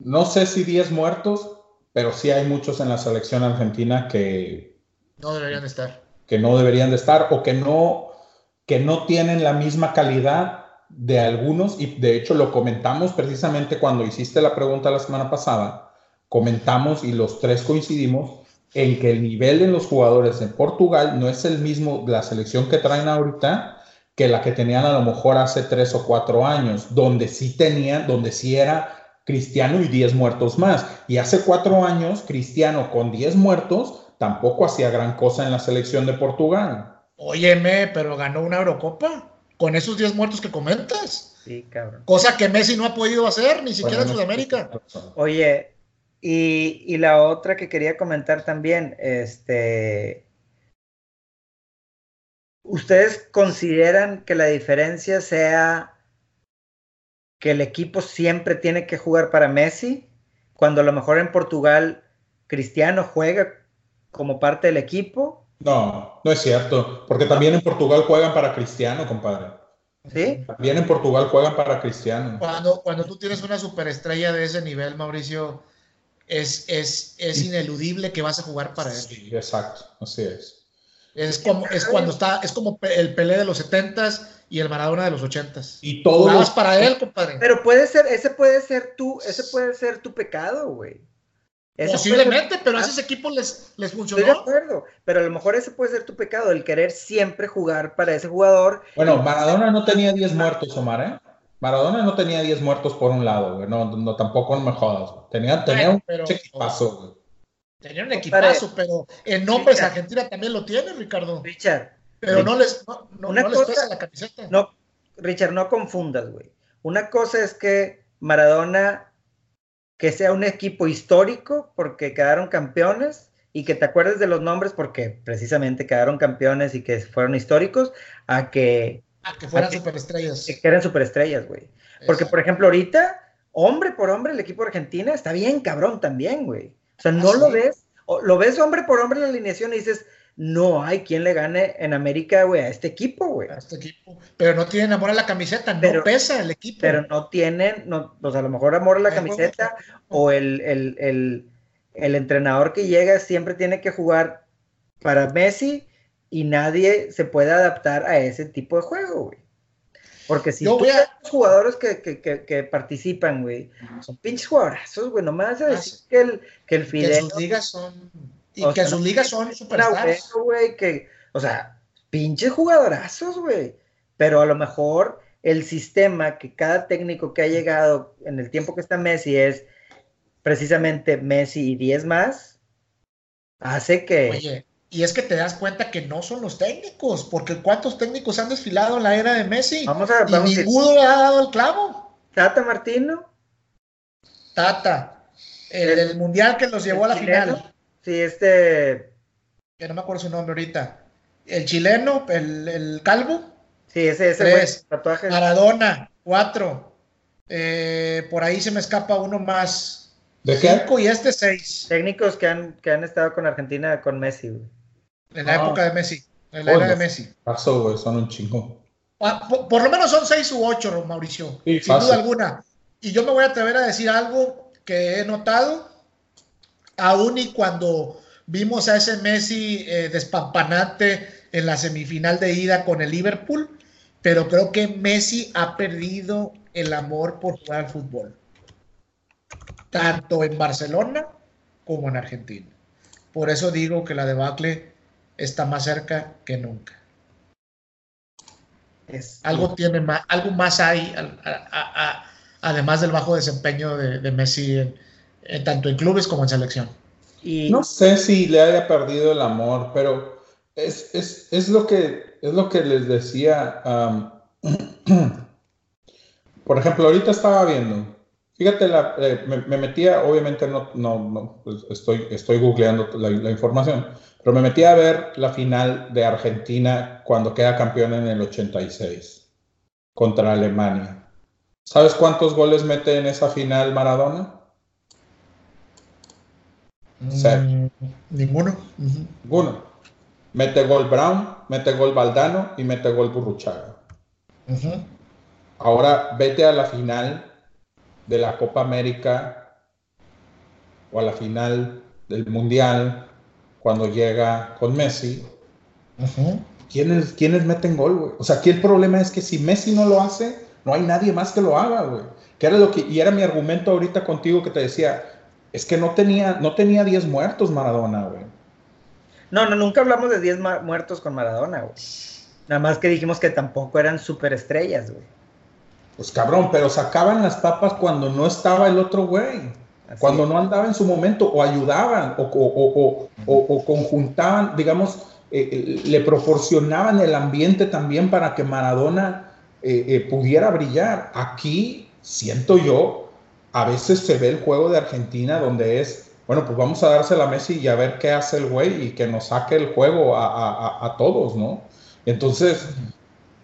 No sé si 10 muertos, pero sí hay muchos en la selección argentina que... No deberían estar. que no deberían de estar o que no, que no tienen la misma calidad de algunos, y de hecho lo comentamos precisamente cuando hiciste la pregunta la semana pasada, comentamos y los tres coincidimos en que el nivel de los jugadores en Portugal no es el mismo la selección que traen ahorita que la que tenían a lo mejor hace tres o cuatro años, donde sí tenían, donde sí era Cristiano y 10 muertos más. Y hace cuatro años, Cristiano con 10 muertos tampoco hacía gran cosa en la selección de Portugal. Óyeme, pero ganó una Eurocopa con esos 10 muertos que comentas. Sí, cabrón. Cosa que Messi no ha podido hacer, ni siquiera en Sudamérica. Oye, y, y, la otra que quería comentar también, este. ¿Ustedes consideran que la diferencia sea que el equipo siempre tiene que jugar para Messi, cuando a lo mejor en Portugal Cristiano juega como parte del equipo. No, no es cierto, porque también en Portugal juegan para Cristiano, compadre. ¿Sí? También en Portugal juegan para Cristiano. Cuando, cuando tú tienes una superestrella de ese nivel, Mauricio, es, es, es ineludible que vas a jugar para él. Sí, exacto, así es. Es como, es cuando está, es como el Pelé de los setentas y el Maradona de los ochentas. Y todo para él, compadre. Pero puede ser, ese puede ser tu, ese puede ser tu pecado, güey. Posiblemente, pero a esos equipos les, les funcionó. Estoy de acuerdo, pero a lo mejor ese puede ser tu pecado, el querer siempre jugar para ese jugador. Bueno, Maradona no tenía 10 muertos, Omar, ¿eh? Maradona no tenía 10 muertos por un lado, güey. No, no, tampoco no me jodas. Tenía, tenía un equipazo, güey. Tenía un equipazo, pero en nombres Argentina también lo tiene, Ricardo. Richard. Pero no les, no, les pesa la camiseta. No, Richard, no confundas, güey. Una cosa es que Maradona, que sea un equipo histórico porque quedaron campeones y que te acuerdes de los nombres porque precisamente quedaron campeones y que fueron históricos, a que... A que fueran superestrellas. Que eran superestrellas, güey. Porque, por ejemplo, ahorita, hombre por hombre, el equipo de Argentina está bien cabrón también, güey. O sea, no lo ves, lo ves hombre por hombre en la alineación y dices, no hay quien le gane en América, güey, a este equipo, güey. A este equipo. Pero no tienen amor a la camiseta, no pesa el equipo. Pero no tienen, no, pues a lo mejor amor a la camiseta o el, el, el, el, entrenador que llega siempre tiene que jugar para Messi y nadie se puede adaptar a ese tipo de juego, güey. Porque si tú a... los jugadores que, que, que, participan, güey, son pinches jugadorazos, güey. Nomás a decir que el, que el Fidel. Que sus ligas son. Y que sus ligas son superstars. güey, que, o sea, pinches jugadorazos, güey. Pero a lo mejor el sistema que cada técnico que ha llegado en el tiempo que está Messi es precisamente Messi y 10 más, hace que. Oye, y es que te das cuenta que no son los técnicos, porque ¿cuántos técnicos han desfilado en la era de Messi? Vamos a, y ninguno le ha dado el clavo. Tata Martino. Tata. El, mundial que los llevó a la final. Sí, este. Que no me acuerdo su nombre ahorita. El chileno, el, calvo. Sí, ese, ese Tres. Maradona, cuatro. Eh, por ahí se me escapa uno más. ¿De Cinco y este seis. Técnicos que han, que han estado con Argentina, con Messi, güey. En la época de Messi. En la era de Messi. Pasó, güey, son un chingo. Ah, por, lo menos son seis u ocho, Mauricio. sin duda alguna. Y yo me voy a atrever a decir algo que he notado, aún y cuando vimos a ese Messi eh, despampanante en la semifinal de ida con el Liverpool, pero creo que Messi ha perdido el amor por jugar al fútbol, tanto en Barcelona como en Argentina. Por eso digo que la debacle está más cerca que nunca. Es, algo tiene más, algo más hay, además del bajo desempeño de, Messi tanto en clubes como en selección. Y... No sé si le haya perdido el amor, pero es, es, lo, que, es lo que les decía. por ejemplo, ahorita estaba viendo, fíjate, la, eh, me, metía, obviamente no, no, no pues estoy, estoy googleando la información, pero me metí a ver la final de Argentina cuando queda campeón en el 86 contra Alemania. ¿Sabes cuántos goles mete en esa final Maradona? Mm, ninguno. Ninguno. Mete gol Brown, mete gol Valdano y mete gol Burruchaga. Ahora vete a la final de la Copa América o a la final del Mundial cuando llega con Messi ¿Quiénes, ¿Quiénes meten gol, güey? O sea, aquí el problema es que si Messi no lo hace, no hay nadie más que lo haga, güey. Que era lo que, y era mi argumento ahorita contigo que te decía, es que no tenía, no tenía 10 muertos Maradona, güey. No, no, nunca hablamos de 10 muertos con Maradona, güey. Nada más que dijimos que tampoco eran superestrellas, güey. Pues cabrón, pero sacaban las papas cuando no estaba el otro güey. Cuando no andaba en su momento, o ayudaban, o, conjuntaban, digamos, eh, eh, le proporcionaban el ambiente también para que Maradona eh, pudiera brillar. Aquí, siento yo, a veces se ve el juego de Argentina donde es, bueno, pues vamos a dársela a Messi y a ver qué hace el güey y que nos saque el juego a, todos, ¿no? Entonces,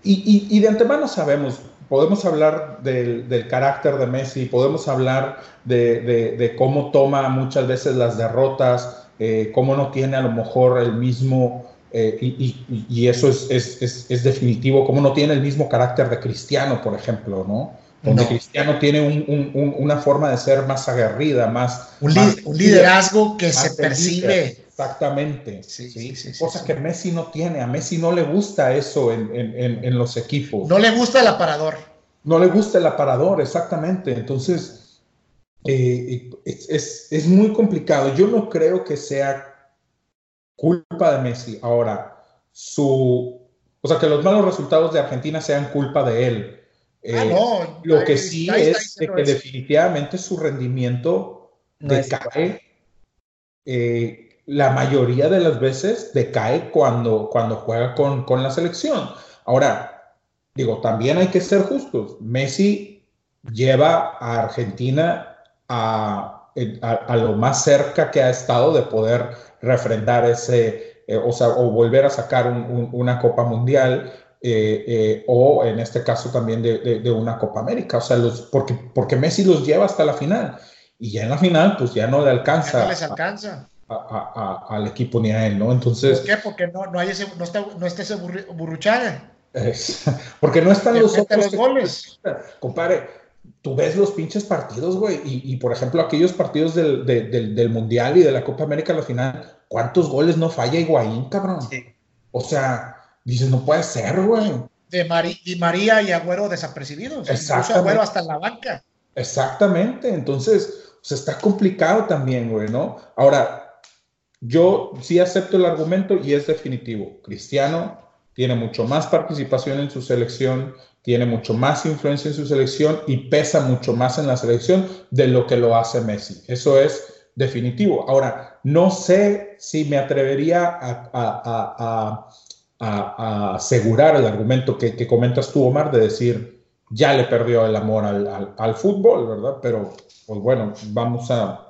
y, y de antemano sabemos, podemos hablar del, carácter de Messi, podemos hablar de, cómo toma muchas veces las derrotas, eh, cómo no tiene a lo mejor el mismo, eh, y, eso es, definitivo, cómo no tiene el mismo carácter de Cristiano, por ejemplo, ¿no? Donde Cristiano tiene una forma de ser más aguerrida, más... Un, liderazgo que se percibe. Exactamente. Sí, sí, sí, Cosa que Messi no tiene. A Messi no le gusta eso en, los equipos. No le gusta el aparador. No le gusta el aparador, exactamente. Entonces, eh, es, muy complicado. Yo no creo que sea culpa de Messi. Ahora, su. O sea, que los malos resultados de Argentina sean culpa de él. Ah, eh, no, lo que sí es que definitivamente su rendimiento decae. Eh, la mayoría de las veces decae cuando, cuando juega con, con la selección. Ahora, digo, también hay que ser justos. Messi lleva a Argentina a, a, lo más cerca que ha estado de poder refrendar ese, eh, o sea, o volver a sacar una Copa Mundial. Eh, eh, o en este caso también de, de, una Copa América, o sea, los, porque, porque Messi los lleva hasta la final y ya en la final pues ya no le alcanza. no les alcanza al equipo ni a él, ¿no? Entonces... ¿Por qué? Porque no, no, hay ese, no, está, no está ese burruchaga. porque no están los otros goles. Compadre, tú ves los pinches partidos, güey, y, por ejemplo aquellos partidos del, del, Mundial y de la Copa América a la final, ¿cuántos goles no falla Higuaín, cabrón? O sea, dices, no puede ser, güey. De y María y Agüero desapercibidos. Incluso Agüero hasta en la banca. Exactamente, entonces, o sea, está complicado también, güey, ¿no? Ahora, yo sí acepto el argumento y es definitivo. Cristiano tiene mucho más participación en su selección, tiene mucho más influencia en su selección y pesa mucho más en la selección de lo que lo hace Messi. Eso es definitivo. Ahora, no sé si me atrevería a, asegurar el argumento que, comentas tú, Omar, de decir, ya le perdió el amor al, al fútbol, ¿verdad? Pero, pues bueno, vamos a,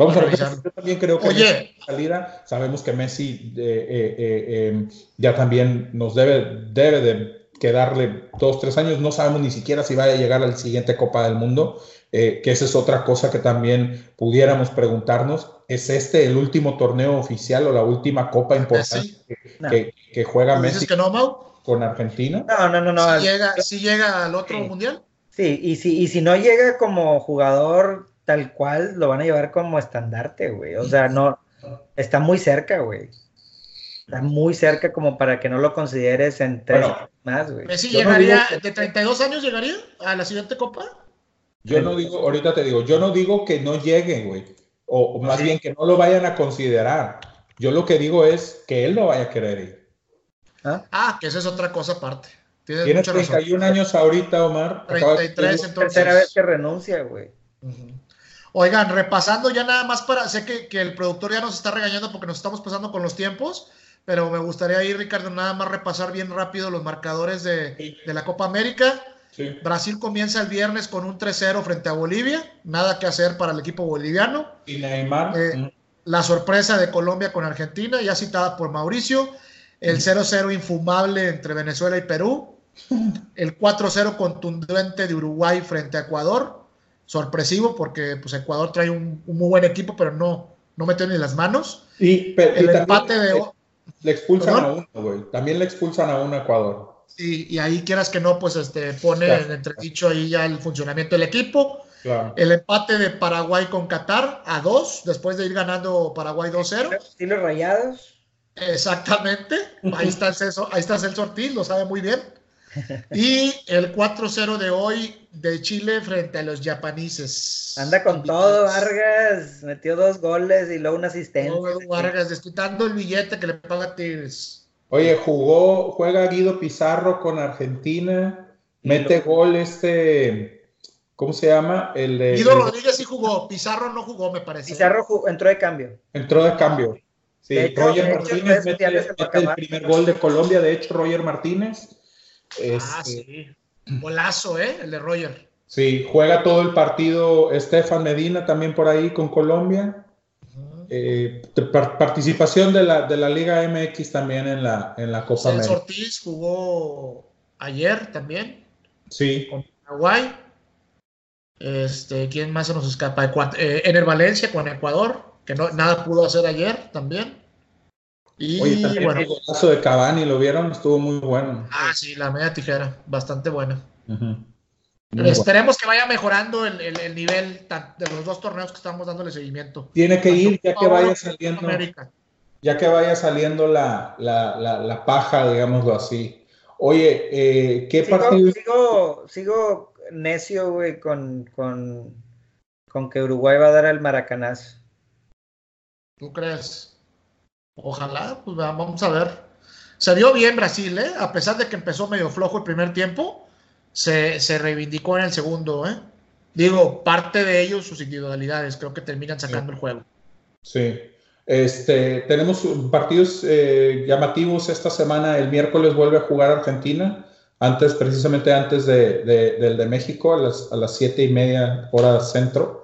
Vamos a revisar. Yo también creo que Oye. salida, sabemos que Messi eh, eh, eh, ya también nos debe, debe de quedarle dos, tres años. No sabemos ni siquiera si va a llegar a la siguiente Copa del Mundo, que esa es otra cosa que también pudiéramos preguntarnos. ¿Es este el último torneo oficial o la última Copa importante que, juega Messi que no, con Argentina? No, no, no. no. ¿Si llega, si llega al otro mundial? Sí, y si, y si no llega como jugador tal cual lo van a llevar como estandarte, güey. O sea, no, está muy cerca, güey. Está muy cerca como para que no lo consideres en tres más, güey. ¿Messi llegaría, de 32 años llegaría a la siguiente copa? Yo no digo, ahorita te digo, yo no digo que no llegue, güey. O, más bien que no lo vayan a considerar. Yo lo que digo es que él no vaya a querer ir. Ah, ah que esa es otra cosa aparte. Tiene 31 años ahorita, Omar. 33, entonces. Tercera vez que renuncia, güey. Oigan, repasando ya nada más para, sé que, el productor ya nos está regañando porque nos estamos pasando con los tiempos, pero me gustaría ir, Ricardo, nada más repasar bien rápido los marcadores de, la Copa América. Brasil comienza el viernes con un 3-0 frente a Bolivia, nada que hacer para el equipo boliviano. Y Neymar. Eh, la sorpresa de Colombia con Argentina, ya citada por Mauricio. El 0-0 infumable entre Venezuela y Perú. El 4-0 contundente de Uruguay frente a Ecuador sorpresivo porque pues Ecuador trae un, muy buen equipo, pero no, no metió ni las manos. Y, el empate de... Le, expulsan a uno, güey. También le expulsan a uno a Ecuador. Sí, y ahí quieras que no, pues este, pone en entredicho ahí ya el funcionamiento del equipo. El empate de Paraguay con Qatar a dos, después de ir ganando Paraguay 2-0. los rayados? Exactamente. Ahí está, el Celso, ahí está Celso Ortiz, lo sabe muy bien. Y el 4-0 de hoy de Chile frente a los japoneses. Anda con todo, Vargas. Metió dos goles y luego una asistencia. Vargas, desquitando el billete que le paga Tigres. Oye, jugó, juega Guido Pizarro con Argentina. Mete gol este. ¿Cómo se llama? El de, Guido Rodríguez sí jugó, Pizarro no jugó, me parece. Pizarro entró de cambio. Entró de cambio. Sí, Roger Martínez mete, el primer gol de Colombia, de hecho, Roger Martínez. Ah, este, sí. Golazo, ¿eh? El de Roger. Sí, juega todo el partido Estefan Medina también por ahí con Colombia. Eh, participación de la, de la Liga MX también en la, en la Copa América. Ortiz jugó ayer también. Sí. Con Paraguay. Este, ¿Quién más se nos escapa? Eh, en el Valencia con Ecuador, que no, nada pudo hacer ayer también. Y bueno. El golazo de Cavani, ¿lo vieron? Estuvo muy bueno. Ah, sí, la media tijera, bastante buena. Esperemos que vaya mejorando el, el, nivel de los dos torneos que estamos dándole seguimiento. Tiene que ir ya que vaya saliendo. Ya que vaya saliendo la, la, la, paja, digámoslo así. Oye, eh, ¿qué partido? Sigo, sigo necio, güey, con, con, con que Uruguay va a dar el maracanazo. ¿Tú crees? Ojalá, pues vamos a ver. Se dio bien Brasil, ¿eh? A pesar de que empezó medio flojo el primer tiempo, se, se reivindicó en el segundo, ¿eh? Digo, parte de ellos, sus individualidades, creo que terminan sacando el juego. Sí. Este, tenemos partidos eh, llamativos esta semana. El miércoles vuelve a jugar Argentina, antes, precisamente antes de, del de México, a las, a las siete y media hora centro.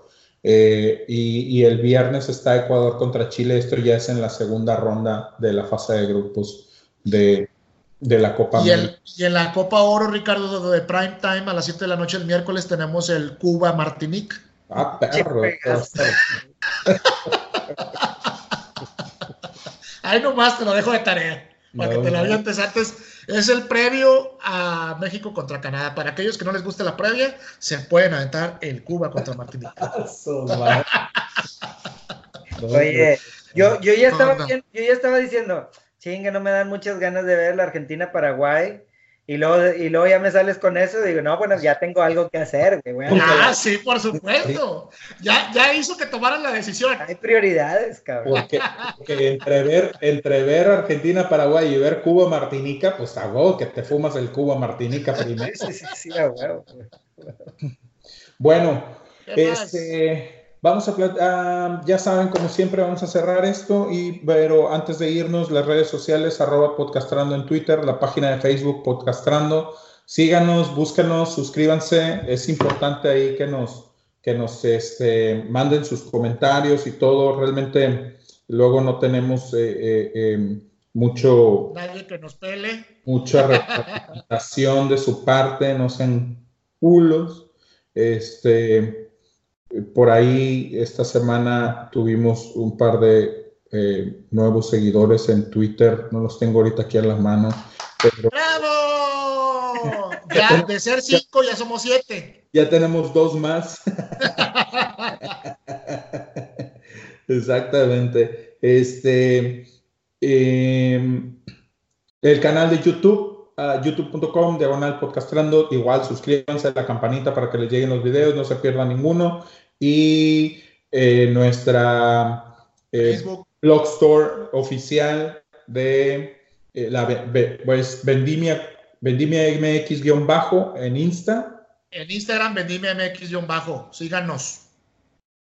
Eh, y, el viernes está Ecuador contra Chile. Esto ya es en la segunda ronda de la fase de grupos de, la Copa y, y en la Copa Oro, Ricardo, de Prime Time a las 7 de la noche el miércoles tenemos el Cuba Martinique. Ah, perro. Ahí nomás te lo dejo de tarea. Para que te lo avientes antes es el previo a México contra Canadá. Para aquellos que no les guste la previa, se pueden aventar el Cuba contra Martinica. Oye, yo, yo, ya estaba, yo ya estaba diciendo, chinga, no me dan muchas ganas de ver la Argentina-Paraguay. Y luego, y luego ya me sales con eso, digo, no, bueno, ya tengo algo que hacer, güey. ah, sí, por supuesto. Ya, ya hizo que tomaran la decisión. Hay prioridades, cabrón. Porque, entre, ver, entre ver Argentina, Paraguay y ver Cuba, Martinica, pues a que te fumas el Cuba, Martinica primero. Sí, sí, sí, a huevo. Bueno, este, Vamos a, ah, ya saben, como siempre, vamos a cerrar esto, y, pero antes de irnos, las redes sociales, arroba podcastrando en Twitter, la página de Facebook podcastrando. Síganos, búscanos, suscríbanse. Es importante ahí que nos, que nos este, manden sus comentarios y todo. Realmente luego no tenemos eh, eh, em, mucho... Nadie que nos pele. Mucha representación de su parte, no sean culos. Este por ahí esta semana tuvimos un par de eh, nuevos seguidores en Twitter, no los tengo ahorita aquí a la mano. ¡Bravo! Ya, de ser cinco ya somos siete. Ya tenemos dos más. Exactamente. Este, em, el canal de YouTube, youtube.com, diagonal podcastrando, igual suscríbanse a la campanita para que les lleguen los videos, no se pierdan ninguno y eh, nuestra eh, blog store oficial de eh, la pues, Vendimia, Vendimia MX-bajo en Insta. En Instagram, Vendimia MX-bajo. Síganos.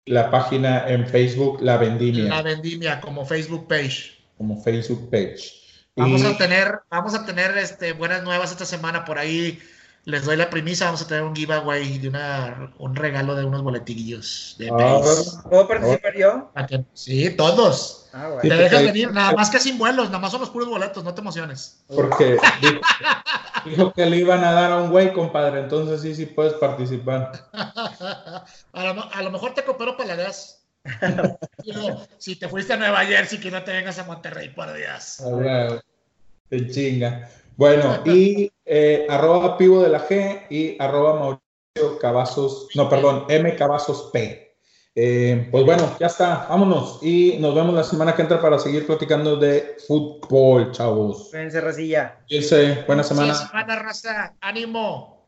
La página en Facebook, La Vendimia. La Vendimia, como Facebook page. Como Facebook page. Vamos a tener, vamos a tener este, buenas nuevas esta semana por ahí les doy la premisa, vamos a tener un giveaway de una, un regalo de unos boletillos de ah, ¿Puedo participar yo? Sí, todos. Ah, te dejas venir, nada más que sin vuelos, nada más son los puros boletos, no te emociones. Porque dijo, que le iban a dar a un güey, compadre, entonces sí, sí puedes participar. a, lo, mejor te coopero para la gas. Si te fuiste a Nueva Jersey, que no te vengas a Monterrey, por Dios. Te chinga. Bueno, y eh, arroba pivo de la G y arroba Mauricio Cavazos, no, perdón, M Cavazos P. Eh, pues bueno, ya está, vámonos y nos vemos la semana que entra para seguir platicando de fútbol, chavos. Cuídense, Racilla. Cuídense, buena semana. Buena semana, raza. Ánimo.